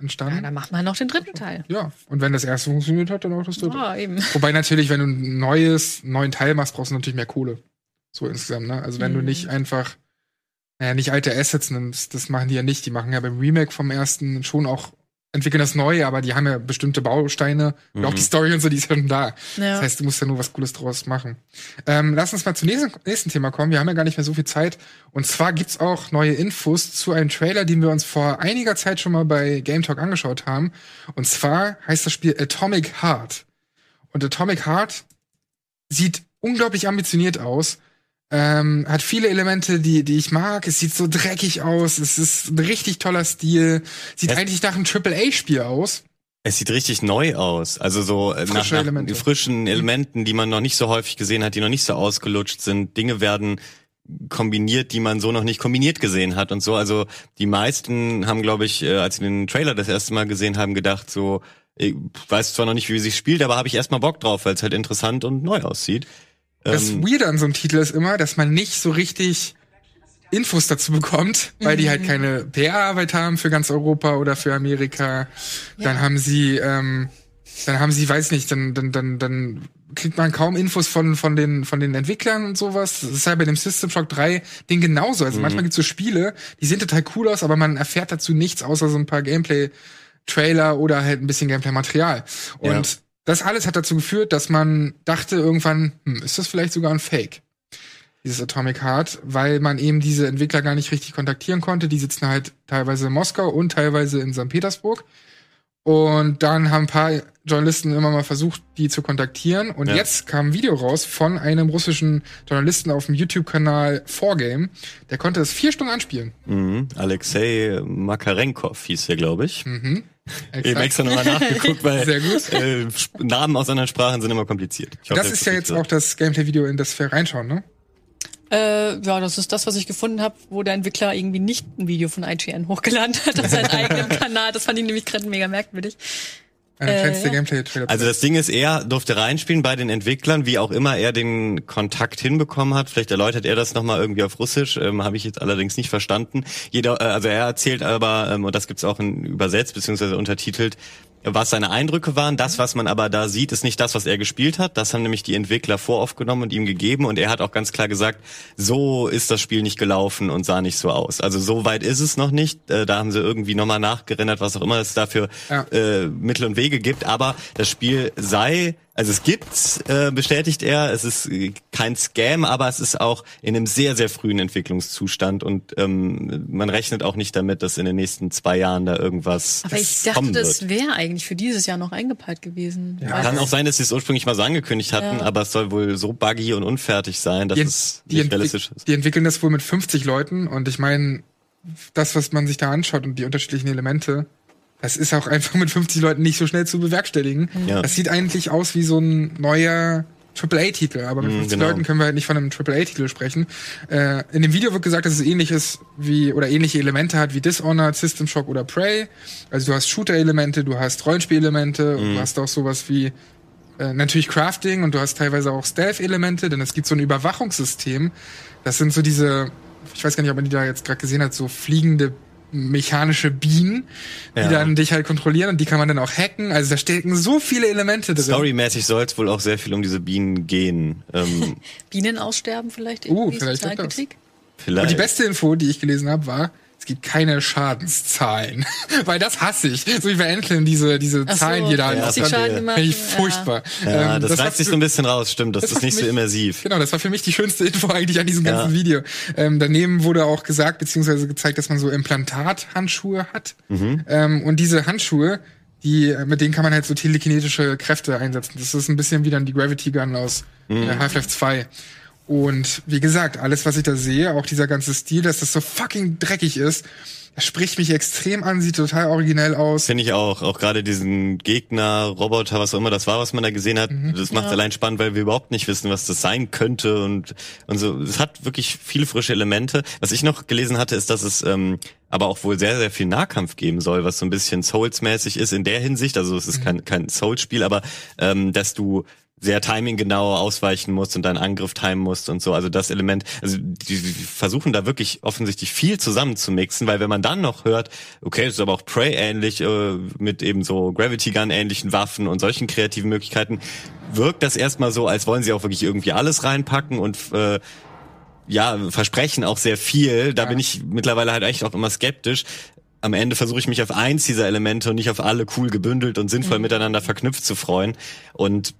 entstanden? Ja, dann macht man noch den dritten Teil. Ja, und wenn das erste funktioniert hat, dann auch das dritte. Ah, eben. Wobei natürlich, wenn du ein neues, neuen Teil machst, brauchst du natürlich mehr Kohle. So insgesamt, ne? Also wenn du Mhm. nicht einfach, naja, nicht alte Assets nimmst, das machen die ja nicht. Die machen ja beim Remake vom ersten schon auch, entwickeln das Neue, aber die haben ja bestimmte Bausteine und auch Mhm. die Story und so, die ist ja schon da. Ja. Das heißt, du musst ja nur was Cooles draus machen. Ähm, lass uns mal zum nächsten, nächsten Thema kommen. Wir haben ja gar nicht mehr so viel Zeit. Und zwar gibt's auch neue Infos zu einem Trailer, den wir uns vor einiger Zeit schon mal bei Game Talk angeschaut haben. Und zwar heißt das Spiel Atomic Heart. Und Atomic Heart sieht unglaublich ambitioniert aus. Ähm, hat viele Elemente, die, die ich mag. Es sieht so dreckig aus. Es ist ein richtig toller Stil. Sieht Es- eigentlich nach einem AAA-Spiel aus. Es sieht richtig neu aus. Also so äh, nach, Frische nach Elemente. frischen Elementen, die man noch nicht so häufig gesehen hat, die noch nicht so ausgelutscht sind. Dinge werden kombiniert, die man so noch nicht kombiniert gesehen hat und so. Also die meisten haben, glaube ich, äh, als sie den Trailer das erste Mal gesehen haben, gedacht so, ich weiß zwar noch nicht, wie sich spielt, aber habe ich erstmal Bock drauf, weil es halt interessant und neu aussieht. Das Ähm, Weirde an so einem Titel ist immer, dass man nicht so richtig Infos dazu bekommt, weil die halt keine PR-Arbeit haben für ganz Europa oder für Amerika. Dann haben sie, ähm, dann haben sie, weiß nicht, dann, dann, dann, dann kriegt man kaum Infos von, von den, von den Entwicklern und sowas. Das ist ja bei dem System Shock 3 Ding genauso. Also manchmal gibt's so Spiele, die sehen total cool aus, aber man erfährt dazu nichts außer so ein paar Gameplay-Trailer oder halt ein bisschen Gameplay-Material. Und Ja. Das alles hat dazu geführt, dass man dachte irgendwann, hm, ist das vielleicht sogar ein Fake? Dieses Atomic Heart, weil man eben diese Entwickler gar nicht richtig kontaktieren konnte. Die sitzen halt teilweise in Moskau und teilweise in St. Petersburg. Und dann haben ein paar Journalisten immer mal versucht, die zu kontaktieren. Und Ja. jetzt kam ein Video raus von einem russischen Journalisten auf dem YouTube-Kanal 4Game. Der konnte es vier Stunden anspielen. mhm. Alexei Makarenkov hieß der, glaube ich. Mhm. Eben extra nochmal nachgeguckt, weil Sehr gut. Äh, Namen aus anderen Sprachen sind immer kompliziert. Ich hoffe, Das ist ja jetzt auch das Gameplay-Video, in das wir reinschauen, ne? Äh, ja, das ist das, was ich gefunden habe, wo der Entwickler irgendwie nicht ein Video von IGN hochgeladen hat auf seinen eigenen Kanal. Das fand ich nämlich gerade mega merkwürdig. Äh, kleinste ja. Also das Ding ist, er durfte reinspielen bei den Entwicklern, wie auch immer er den Kontakt hinbekommen hat. Vielleicht erläutert er das nochmal irgendwie auf Russisch, ähm, habe ich jetzt allerdings nicht verstanden. Jeder, äh, also er erzählt aber, ähm, und das gibt's auch in übersetzt bzw. untertitelt, was seine Eindrücke waren. Das, was man aber da sieht, ist nicht das, was er gespielt hat. Das haben nämlich die Entwickler voraufgenommen und ihm gegeben. Und er hat auch ganz klar gesagt, so ist das Spiel nicht gelaufen und sah nicht so aus. Also so weit ist es noch nicht. Äh, da haben sie irgendwie nochmal nachgerendert, was auch immer es dafür Ja. äh, Mittel und Wege gibt. Aber das Spiel sei, also es gibt's, äh, bestätigt er. Es ist äh, kein Scam, aber es ist auch in einem sehr, sehr frühen Entwicklungszustand. Und ähm, man rechnet auch nicht damit, dass in den nächsten zwei Jahren da irgendwas Aber ich dachte, kommen wird. das wäre eigentlich für dieses Jahr noch eingepeilt gewesen. Weil- Kann auch sein, dass sie es ursprünglich mal so angekündigt hatten, Ja. aber es soll wohl so buggy und unfertig sein, dass die, es die, nicht realistisch ist. die entwickeln das wohl mit 50 Leuten und ich meine, das, was man sich da anschaut und die unterschiedlichen Elemente, das ist auch einfach mit 50 Leuten nicht so schnell zu bewerkstelligen. Ja. Das sieht eigentlich aus wie so ein neuer AAA-Titel, aber mit Mm, 50 genau. Leuten können wir halt nicht von einem AAA-Titel sprechen. Äh, in dem Video wird gesagt, dass es ähnlich ist wie oder ähnliche Elemente hat wie Dishonored, System Shock oder Prey. Also du hast Shooter-Elemente, du hast Rollenspielelemente und du hast auch sowas wie äh, natürlich Crafting und du hast teilweise auch Stealth-Elemente, denn es gibt so ein Überwachungssystem. Das sind so diese, ich weiß gar nicht, ob man die da jetzt gerade gesehen hat, so fliegende mechanische Bienen, die Ja. dann dich halt kontrollieren und die kann man dann auch hacken. Also da stecken so viele Elemente drin. Storymäßig soll es wohl auch sehr viel um diese Bienen gehen. Ähm, Bienen aussterben vielleicht? Uh, irgendwie, vielleicht vielleicht. Und die beste Info, die ich gelesen habe, war, es gibt keine Schadenszahlen. Weil das hasse ich. So wie bei Anthem, diese, diese so, Zahlen, die da Ja, die das Schaden Finde ich furchtbar. ja, Ähm, das, war reißt sich so ein bisschen raus, stimmt. Das, Das ist nicht für so mich- immersiv. Genau, das war für mich die schönste Info eigentlich an diesem ganzen Ja. Video. Ähm, daneben wurde auch gesagt, beziehungsweise gezeigt, dass man so Implantathandschuhe hat. Mhm. Ähm, und diese Handschuhe, die, mit denen kann man halt so telekinetische Kräfte einsetzen. Das ist ein bisschen wie dann die Gravity Gun aus Mhm. äh, Half-Life 2. Und wie gesagt, alles, was ich da sehe, auch dieser ganze Stil, dass das so fucking dreckig ist, das spricht mich extrem an, sieht total originell aus. Finde ich auch. Auch gerade diesen Gegner, Roboter, was auch immer das war, was man da gesehen hat, Mhm. das macht allein spannend, weil wir überhaupt nicht wissen, was das sein könnte und, und so. Es hat wirklich viele frische Elemente. Was ich noch gelesen hatte, ist, dass es ähm, aber auch wohl sehr, sehr viel Nahkampf geben soll, was so ein bisschen Souls-mäßig ist in der Hinsicht. Also es ist Mhm. kein, kein Souls-Spiel, aber ähm, dass du sehr timinggenau ausweichen musst und deinen Angriff timen musst und so. Also das Element, also die, versuchen da wirklich offensichtlich viel zusammenzumixen, weil wenn man dann noch hört, okay, es ist aber auch Prey ähnlich, äh, mit eben so Gravity Gun ähnlichen Waffen und solchen kreativen Möglichkeiten, wirkt das erstmal so, als wollen sie auch wirklich irgendwie alles reinpacken und äh, ja, versprechen auch sehr viel. Da Ja. bin ich mittlerweile halt echt auch immer skeptisch. Am Ende versuche ich mich auf eins dieser Elemente und nicht auf alle cool gebündelt und sinnvoll miteinander verknüpft zu freuen. Und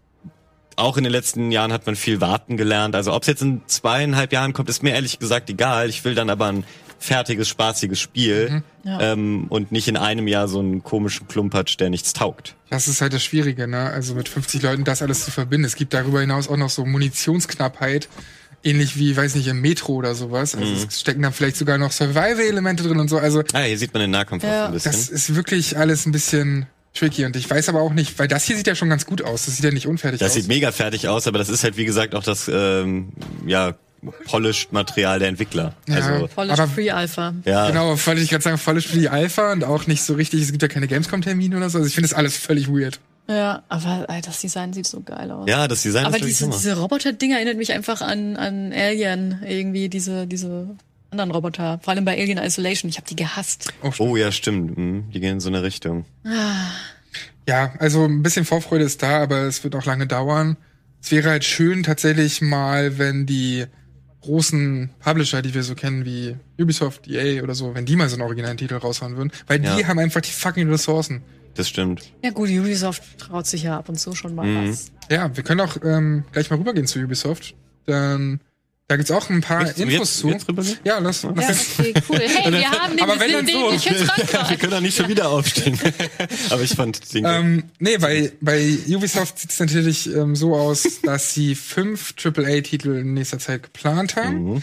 auch in den letzten Jahren hat man viel warten gelernt. Also ob es jetzt in zweieinhalb Jahren kommt, ist mir ehrlich gesagt egal. Ich will dann aber ein fertiges, spaßiges Spiel Ja. ähm, und nicht in einem Jahr so einen komischen Klumpatsch, der nichts taugt. Das ist halt das Schwierige, ne? Also mit 50 Leuten das alles zu verbinden. Es gibt darüber hinaus auch noch so Munitionsknappheit. Ähnlich wie, weiß nicht, im Metro oder sowas. Also Mhm. es stecken da vielleicht sogar noch Survival-Elemente drin und so. Also Ah, hier sieht man den Nahkampf Ja. auch ein bisschen. das ist wirklich alles ein bisschen tricky. Und ich weiß aber auch nicht, weil das hier sieht ja schon ganz gut aus. Das sieht ja nicht unfertig Das aus. sieht mega fertig aus, aber das ist halt wie gesagt auch das ähm, ja polished Material der Entwickler. Ja. Also Volles Aber- Free Alpha. ja, Genau, wollte ich gerade sagen, Spiel die Alpha und auch nicht so richtig, es gibt ja keine Gamescom-Termine oder so. Also ich finde das alles völlig weird. Ja, aber ey, das Design sieht so geil aus. ja, das Design aber ist diese, diese Roboter-Dinger erinnert mich einfach an, an Alien, irgendwie diese, diese anderen Roboter. Vor allem bei Alien Isolation. Ich habe die gehasst. Oh ja, stimmt. Mhm, die gehen in so eine Richtung. Ja, also ein bisschen Vorfreude ist da, aber es wird auch lange dauern. Es wäre halt schön tatsächlich mal, wenn die großen Publisher, die wir so kennen, wie Ubisoft, EA oder so, wenn die mal so einen originalen Titel raushauen würden, weil die Ja. haben einfach die fucking Ressourcen. Das stimmt. Ja gut, Ubisoft traut sich ja ab und zu schon mal Mhm. was. Ja, wir können auch ähm, gleich mal rübergehen zu Ubisoft. Dann da gibt's auch ein paar Jetzt- Infos zu. jetzt? Ja, lass, Ja, okay, cool. Hey, wir haben Aber den wenn dann so. Wir können doch nicht schon wieder aufstehen. aber ich fand den Ähm, nee, bei, bei Ubisoft sieht es natürlich ähm, so aus, dass sie fünf AAA-Titel in nächster Zeit geplant haben. Mhm.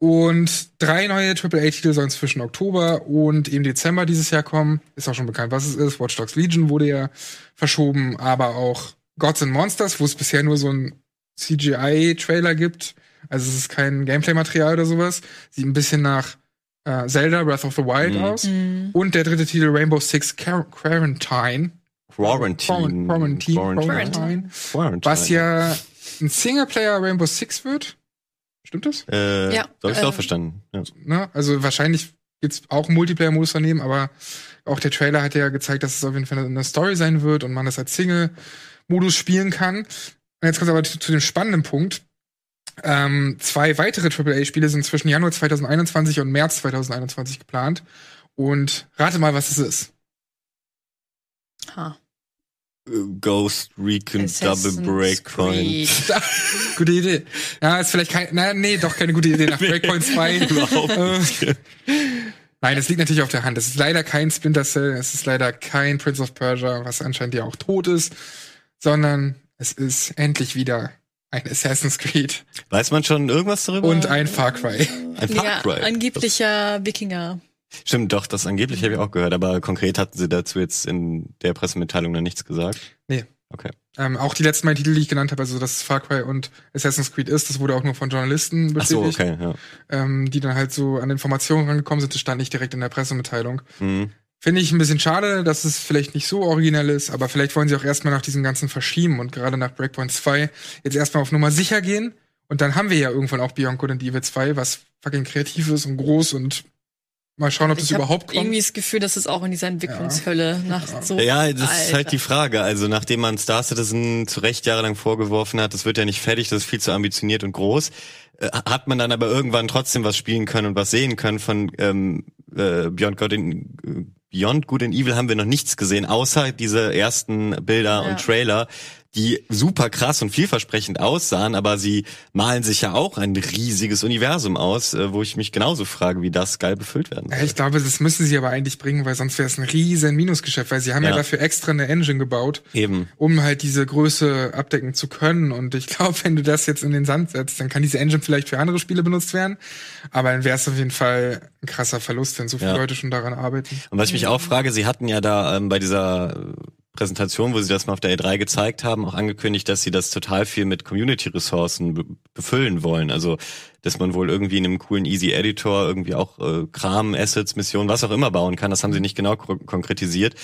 Und drei neue AAA-Titel sollen zwischen Oktober und im Dezember dieses Jahr kommen. Ist auch schon bekannt, was es ist. Watch Dogs Legion wurde ja verschoben, aber auch Gods and Monsters, wo es bisher nur so ein CGI-Trailer gibt. Also es ist kein Gameplay-Material oder sowas. Sieht ein bisschen nach äh, Zelda Breath of the Wild Mhm. aus. Mhm. Und der dritte Titel Rainbow Six Quar- Quarantine. Quarantine. Quarantine. Quarantine. Quarantine. Quarantine. Was ja ein Singleplayer Rainbow Six wird. Stimmt das? Äh, Ja, so hab ich äh, auch verstanden. Ja. Ne? Also wahrscheinlich gibt's auch einen Multiplayer-Modus daneben, aber auch der Trailer hat ja gezeigt, dass es auf jeden Fall eine Story sein wird und man das als Single-Modus spielen kann. Und jetzt kommt aber zu, zu dem spannenden Punkt. Ähm, zwei weitere AAA-Spiele sind zwischen Januar 2021 und März 2021 geplant. Und rate mal, was es ist. Ha. Ghost Recon Assassin's Double Breakpoint. Gute Idee. Ja, ist vielleicht kein, na, nee, doch keine gute Idee nach Breakpoint 2. Überhaupt nicht. Nein, es liegt natürlich auf der Hand. Es ist leider kein Splinter Cell, es ist leider kein Prince of Persia, was anscheinend ja auch tot ist, sondern es ist endlich wieder ein Assassin's Creed Weiß man schon irgendwas darüber? und ein Far Cry. ein Far Ja, Cry. angeblicher Wikinger. Stimmt, doch, das angeblich habe ich auch gehört, aber konkret hatten sie dazu jetzt in der Pressemitteilung noch nichts gesagt. Nee. Okay. Ähm, auch die letzten beiden Titel, die ich genannt habe, also dass es Far Cry und Assassin's Creed ist, das wurde auch nur von Journalisten Ach so, bestätigt, okay, ja. ähm, die dann halt so an Informationen rangekommen sind. Das stand nicht direkt in der Pressemitteilung. Mhm. Finde ich ein bisschen schade, dass es vielleicht nicht so originell ist, aber vielleicht wollen sie auch erstmal nach diesem ganzen Verschieben und gerade nach Breakpoint 2 jetzt erstmal auf Nummer sicher gehen. Und dann haben wir ja irgendwann auch Beyond Good and Evil 2, was fucking kreativ ist und groß und mal schauen, ob das ich hab überhaupt kommt. irgendwie das Gefühl, dass es auch in dieser Entwicklungshölle nach so. Ja, das ist Alter. halt die Frage. Also nachdem man Star Citizen zu Recht jahrelang vorgeworfen hat, das wird ja nicht fertig, das ist viel zu ambitioniert und groß, äh, hat man dann aber irgendwann trotzdem was spielen können und was sehen können von ähm, äh, Beyond Good and, äh, Beyond Good and Evil haben wir noch nichts gesehen, außer diese ersten Bilder Ja. und Trailer, die super krass und vielversprechend aussahen, aber sie malen sich ja auch ein riesiges Universum aus, äh, wo ich mich genauso frage, wie das geil befüllt werden soll. ich glaube, das müssen sie aber eigentlich bringen, weil sonst wäre es ein riesen Minusgeschäft, weil sie haben ja. Ja. dafür extra eine Engine gebaut, Eben. um halt diese Größe abdecken zu können. Und ich glaube, wenn du das jetzt in den Sand setzt, dann kann diese Engine vielleicht für andere Spiele benutzt werden. Aber dann wäre es auf jeden Fall ein krasser Verlust, wenn so viele Ja. Leute schon daran arbeiten. Und was ich mich auch frage, Sie hatten ja da ähm, bei dieser Präsentation, wo sie das mal auf der E3 gezeigt haben, auch angekündigt, dass sie das total viel mit Community-Ressourcen be befüllen wollen. Also, dass man wohl irgendwie in einem coolen Easy Editor irgendwie auch äh, Kram, Assets, Missionen, was auch immer bauen kann. Das haben sie nicht genau konkretisiert.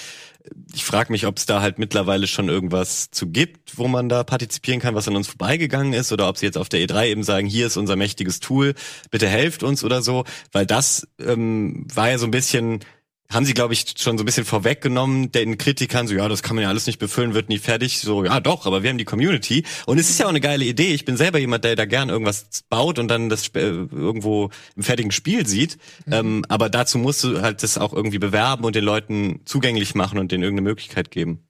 Ich frage mich, ob es da halt mittlerweile schon irgendwas zu gibt, wo man da partizipieren kann, was an uns vorbeigegangen ist, oder ob sie jetzt auf der E3 eben sagen, hier ist unser mächtiges Tool, bitte helft uns oder so, weil das ähm, war ja so ein bisschen haben sie, glaube ich, schon so ein bisschen vorweggenommen, den Kritikern so, ja, das kann man ja alles nicht befüllen, wird nie fertig. So, ja doch, aber wir haben die Community. Und es ist ja auch eine geile Idee. Ich bin selber jemand, der da gern irgendwas baut und dann das äh, irgendwo im fertigen Spiel sieht. Mhm. Ähm, aber dazu musst du halt das auch irgendwie bewerben und den Leuten zugänglich machen und denen irgendeine Möglichkeit geben.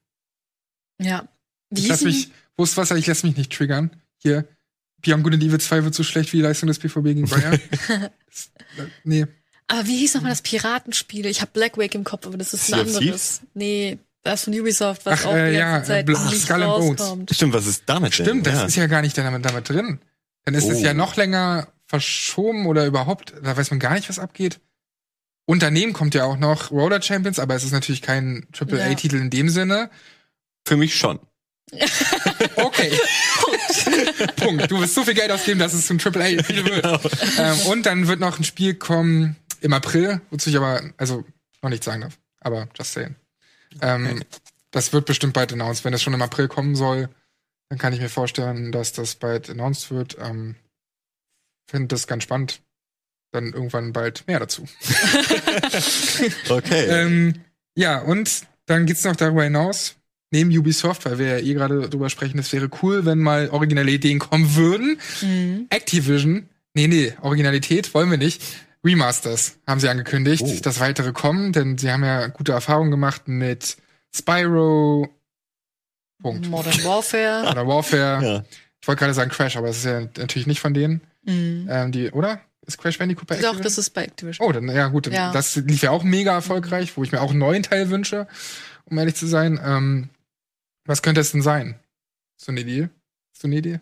Ja. Wie ich lass mich, Wurstwasser, ich lass mich nicht triggern. Hier, Beyond Good and Evil 2 wird so schlecht wie die Leistung des BVB gegen Bayern. das, äh, nee. Aber wie hieß nochmal das Piratenspiel? Ich habe Black Wake im Kopf, aber das ist ein anderes. Nee, das von Ubisoft, was Ach, auch äh, die ja, Zeit Ach, nicht Skull rauskommt. Stimmt, was ist damit Stimmt, denn? das ja. ist ja gar nicht damit, damit drin. Dann ist oh. es ja noch länger verschoben oder überhaupt, da weiß man gar nicht, was abgeht. Und daneben kommt ja auch noch Roller Champions, aber es ist natürlich kein AAA-Titel ja. in dem Sinne. Für mich schon. okay. Punkt. Punkt. Du wirst so viel Geld ausgeben, dass es zum AAA-Titel wird. Genau. Ähm, und dann wird noch ein Spiel kommen, im April, wozu ich aber also noch nichts sagen darf. Aber just saying. Ähm, okay. Das wird bestimmt bald announced. Wenn es schon im April kommen soll, dann kann ich mir vorstellen, dass das bald announced wird. Ähm, Finde das ganz spannend. Dann irgendwann bald mehr dazu. okay. ähm, ja, und dann geht's noch darüber hinaus, neben Ubisoft, weil wir ja eh gerade drüber sprechen, es wäre cool, wenn mal originelle Ideen kommen würden. Mhm. Activision, nee, nee, Originalität wollen wir nicht. Remasters haben sie angekündigt, oh. dass weitere kommen, denn sie haben ja gute Erfahrungen gemacht mit Spyro. Punkt. Modern Warfare. Modern Warfare. ja. Ich wollte gerade sagen Crash, aber das ist ja natürlich nicht von denen. Mhm. Ähm, die, oder? Ist Crash Bandicoot bei Activision? Doch, das ist bei Activision. Oh, dann, ja gut, ja. das lief ja auch mega erfolgreich, wo ich mir auch einen neuen Teil wünsche, um ehrlich zu sein. Ähm, was könnte es denn sein? So eine Idee? Hast du eine Idee?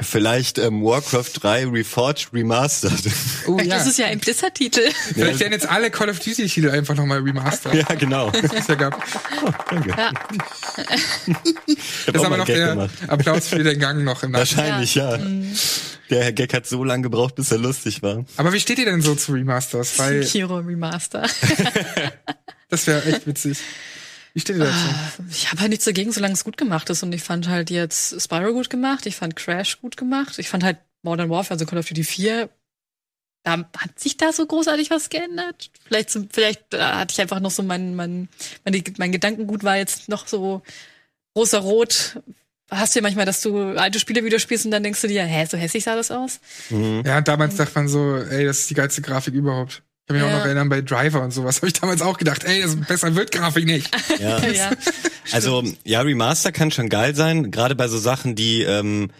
Vielleicht ähm, Warcraft 3 Reforged Remastered. Oh, ja. Das ist ja ein Blizzard-Titel. Vielleicht werden jetzt alle Call of Duty-Titel einfach nochmal remastered. Ja, genau. Das ist ja gab. Oh, danke. Ja. das ist aber noch Gag der gemacht. Applaus für den Gang noch im Nachhinein. Wahrscheinlich, ja. ja. Mhm. Der Gag hat so lange gebraucht, bis er lustig war. Aber wie steht ihr denn so zu Remasters? Weil Sekiro Remaster. das wäre echt witzig. Wie steht ihr dazu? Ah, ich habe halt nichts dagegen, solange es gut gemacht ist. Und ich fand halt jetzt Spyro gut gemacht, ich fand Crash gut gemacht, ich fand halt Modern Warfare, also Call of Duty 4, da hat sich da so großartig was geändert. Vielleicht, vielleicht äh, hatte ich einfach noch so mein, mein, mein, mein Gedankengut war jetzt noch so großer Rot. Hast du ja manchmal, dass du alte Spiele wieder spielst und dann denkst du dir, hä, so hässlich sah das aus? Mhm. Ja, damals dachte man so, ey, das ist die geilste Grafik überhaupt. Ich kann mich ja. auch noch erinnern, bei Driver und sowas habe ich damals auch gedacht, ey, das besser wird Grafik nicht. Ja. ja. Also, ja, Remaster kann schon geil sein, gerade bei so Sachen, die ähm,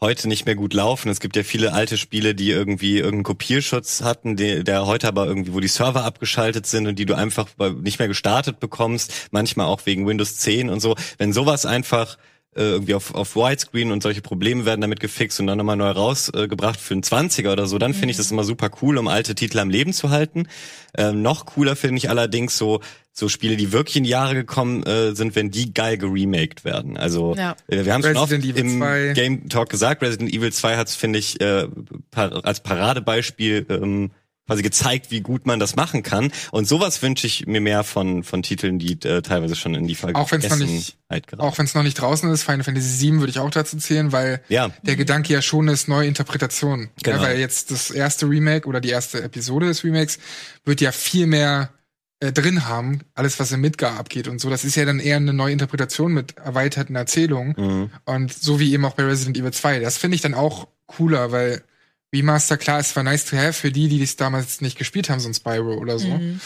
heute nicht mehr gut laufen. Es gibt ja viele alte Spiele, die irgendwie irgendeinen Kopierschutz hatten, der, der heute aber irgendwie, wo die Server abgeschaltet sind und die du einfach nicht mehr gestartet bekommst, manchmal auch wegen Windows 10 und so. Wenn sowas einfach äh, irgendwie auf, auf Widescreen und solche Probleme werden damit gefixt und dann nochmal neu rausgebracht für einen 20er oder so, dann mhm. finde ich das immer super cool, um alte Titel am Leben zu halten. Ähm, noch cooler finde ich allerdings so so Spiele, die wirklich in die Jahre gekommen äh, sind, wenn die geil geremaked werden. Also ja. äh, wir haben schon oft im 2. Game Talk gesagt, Resident Evil 2 hat es, finde ich, äh, par als Paradebeispiel ähm, quasi gezeigt, wie gut man das machen kann. Und sowas wünsche ich mir mehr von von Titeln, die äh, teilweise schon in die Vergangenheit Auch wenn es noch nicht, auch wenn es noch nicht draußen ist, Final Fantasy VII würde ich auch dazu zählen, weil ja. der Gedanke ja schon ist neue Interpretation. Genau. Ja, weil jetzt das erste Remake oder die erste Episode des Remakes wird ja viel mehr äh, drin haben, alles was im Midgar abgeht und so. Das ist ja dann eher eine neue Interpretation mit erweiterten Erzählungen mhm. und so wie eben auch bei Resident Evil 2. Das finde ich dann auch cooler, weil Remaster, klar, es war nice to have für die, die es damals nicht gespielt haben, so ein Spyro oder so. Mhm.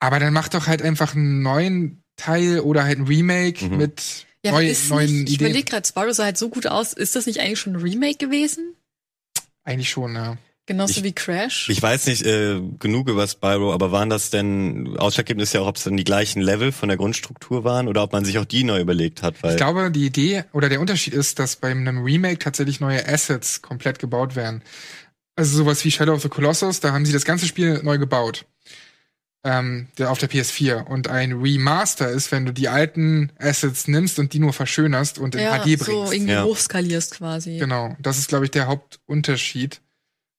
Aber dann macht doch halt einfach einen neuen Teil oder halt ein Remake mhm. mit ja, neu, neuen nicht, Ideen. Ich überlege gerade, Spyro sah halt so gut aus. Ist das nicht eigentlich schon ein Remake gewesen? Eigentlich schon, ja. Genauso ich, wie Crash. Ich weiß nicht äh, genug über Spyro, aber waren das denn, ausschlaggebend ist ja auch, ob es dann die gleichen Level von der Grundstruktur waren oder ob man sich auch die neu überlegt hat. Weil ich glaube, die Idee oder der Unterschied ist, dass bei einem Remake tatsächlich neue Assets komplett gebaut werden. Also sowas wie Shadow of the Colossus, da haben sie das ganze Spiel neu gebaut. ähm, der auf der PS4. Und ein Remaster ist, wenn du die alten Assets nimmst und die nur verschönerst und in ja, HD bringst. so irgendwie Ja. hochskalierst quasi. Genau, das ist, glaube ich, der Hauptunterschied.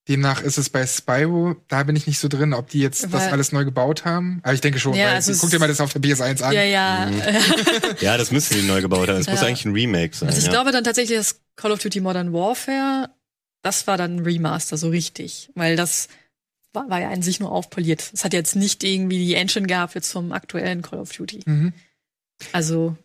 Demnach ist es bei Spyro, da bin ich nicht so drin, ob die jetzt das Weil- alles neu gebaut haben. Aber ich denke schon, Ja, weil, also es- guck dir mal das auf der PS1 an. Ja, ja. Ja, das müssen die neu gebaut haben. Es muss Ja. eigentlich ein Remake sein. Also ich ja. glaube dann tatsächlich, dass Call of Duty Modern Warfare, das war dann ein Remaster, so richtig. Weil das war, war ja an sich nur aufpoliert. Es hat jetzt nicht irgendwie die Engine gehabt jetzt vom aktuellen Call of Duty. Mhm. Also,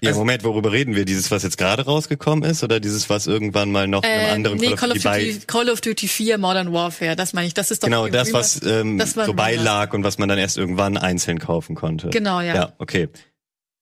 ja, also- Moment, worüber reden wir? Dieses, was jetzt gerade rausgekommen ist, oder dieses, was irgendwann mal noch in einem äh, anderen nee, Call of Duty bei Call of Duty 4 Modern Warfare, das meine ich. Das ist doch Genau, das, was ähm, das so beilag und was man dann erst irgendwann einzeln kaufen konnte. Genau, ja. Ja, okay.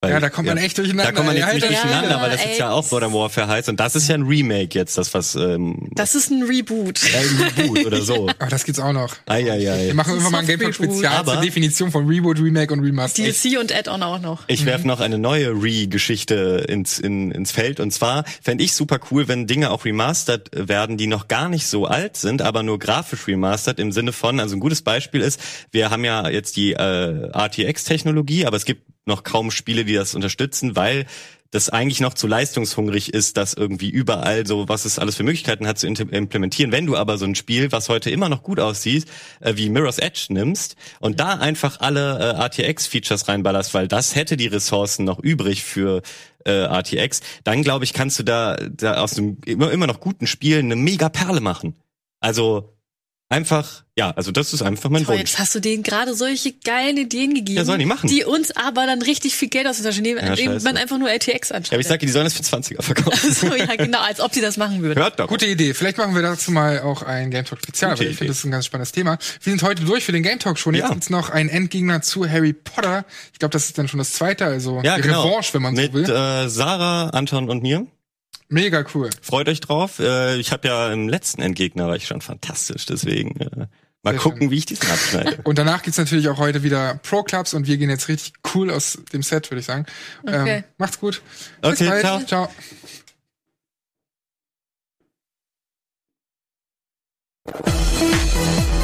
Weil- Ja, da kommt man echt durcheinander. Da kommt man jetzt nicht. Ja, durcheinander, weil das ey. jetzt ja auch Modern Warfare heißt und das ist ja ein Remake jetzt, das was ähm, Das ist ein Reboot. äh, ein Reboot oder so. Aber das gibt's auch noch. Eieiei. Wir machen irgendwann mal ein Game Talk Soft-Reboot. Spezial zur Definition von Reboot, Remake und Remaster. DLC und Add-on auch noch. Ich werf noch eine neue Re-Geschichte ins, in, ins Feld. Und zwar fände ich super cool, wenn Dinge auch remastered werden, die noch gar nicht so alt sind, aber nur grafisch remastered im Sinne von, also ein gutes Beispiel ist, wir haben ja jetzt die äh, RTX-Technologie, aber es gibt noch kaum Spiele, die das unterstützen, weil das eigentlich noch zu leistungshungrig ist, das irgendwie überall so, was es alles für Möglichkeiten hat, zu implementieren. Wenn du aber so ein Spiel, was heute immer noch gut aussieht, äh, wie Mirror's Edge nimmst und da einfach alle äh, RTX-Features reinballerst, weil das hätte die Ressourcen noch übrig für äh, RTX, dann glaube ich, kannst du da, da aus einem immer, immer noch guten Spiel eine mega Perle machen. Also einfach, ja, also das ist einfach mein Toll, Wunsch. jetzt hast du denen gerade solche geilen Ideen gegeben. Ja, sollen die machen. Die uns aber dann richtig viel Geld aus der Tasche nehmen, Ja, indem scheiße. man einfach nur RTX anschaut. Ja, aber ich sage, die sollen das für 20er verkaufen. so, ja, genau, als ob die das machen würden. Hört doch. Gute Idee. Vielleicht machen wir dazu mal auch ein Game Talk Spezial, Gute weil ich Idee. finde, das ist ein ganz spannendes Thema. Wir sind heute durch für den Game Talk schon. Jetzt Ja. gibt's noch einen Endgegner zu Harry Potter. Ich glaube, das ist dann schon das zweite, also Ja, die genau. Revanche, wenn man Mit so will. äh, Sarah, Anton und mir. Mega cool. Freut euch drauf. Äh, ich habe ja im letzten Endgegner war ich schon fantastisch, deswegen äh, mal Sehr gucken, schön. wie ich diesen abschneide. Und danach gibt's natürlich auch heute wieder Pro Clubs und wir gehen jetzt richtig cool aus dem Set, würde ich sagen. Okay. Ähm, macht's gut. Bis Okay, bald. ciao. ciao. Thank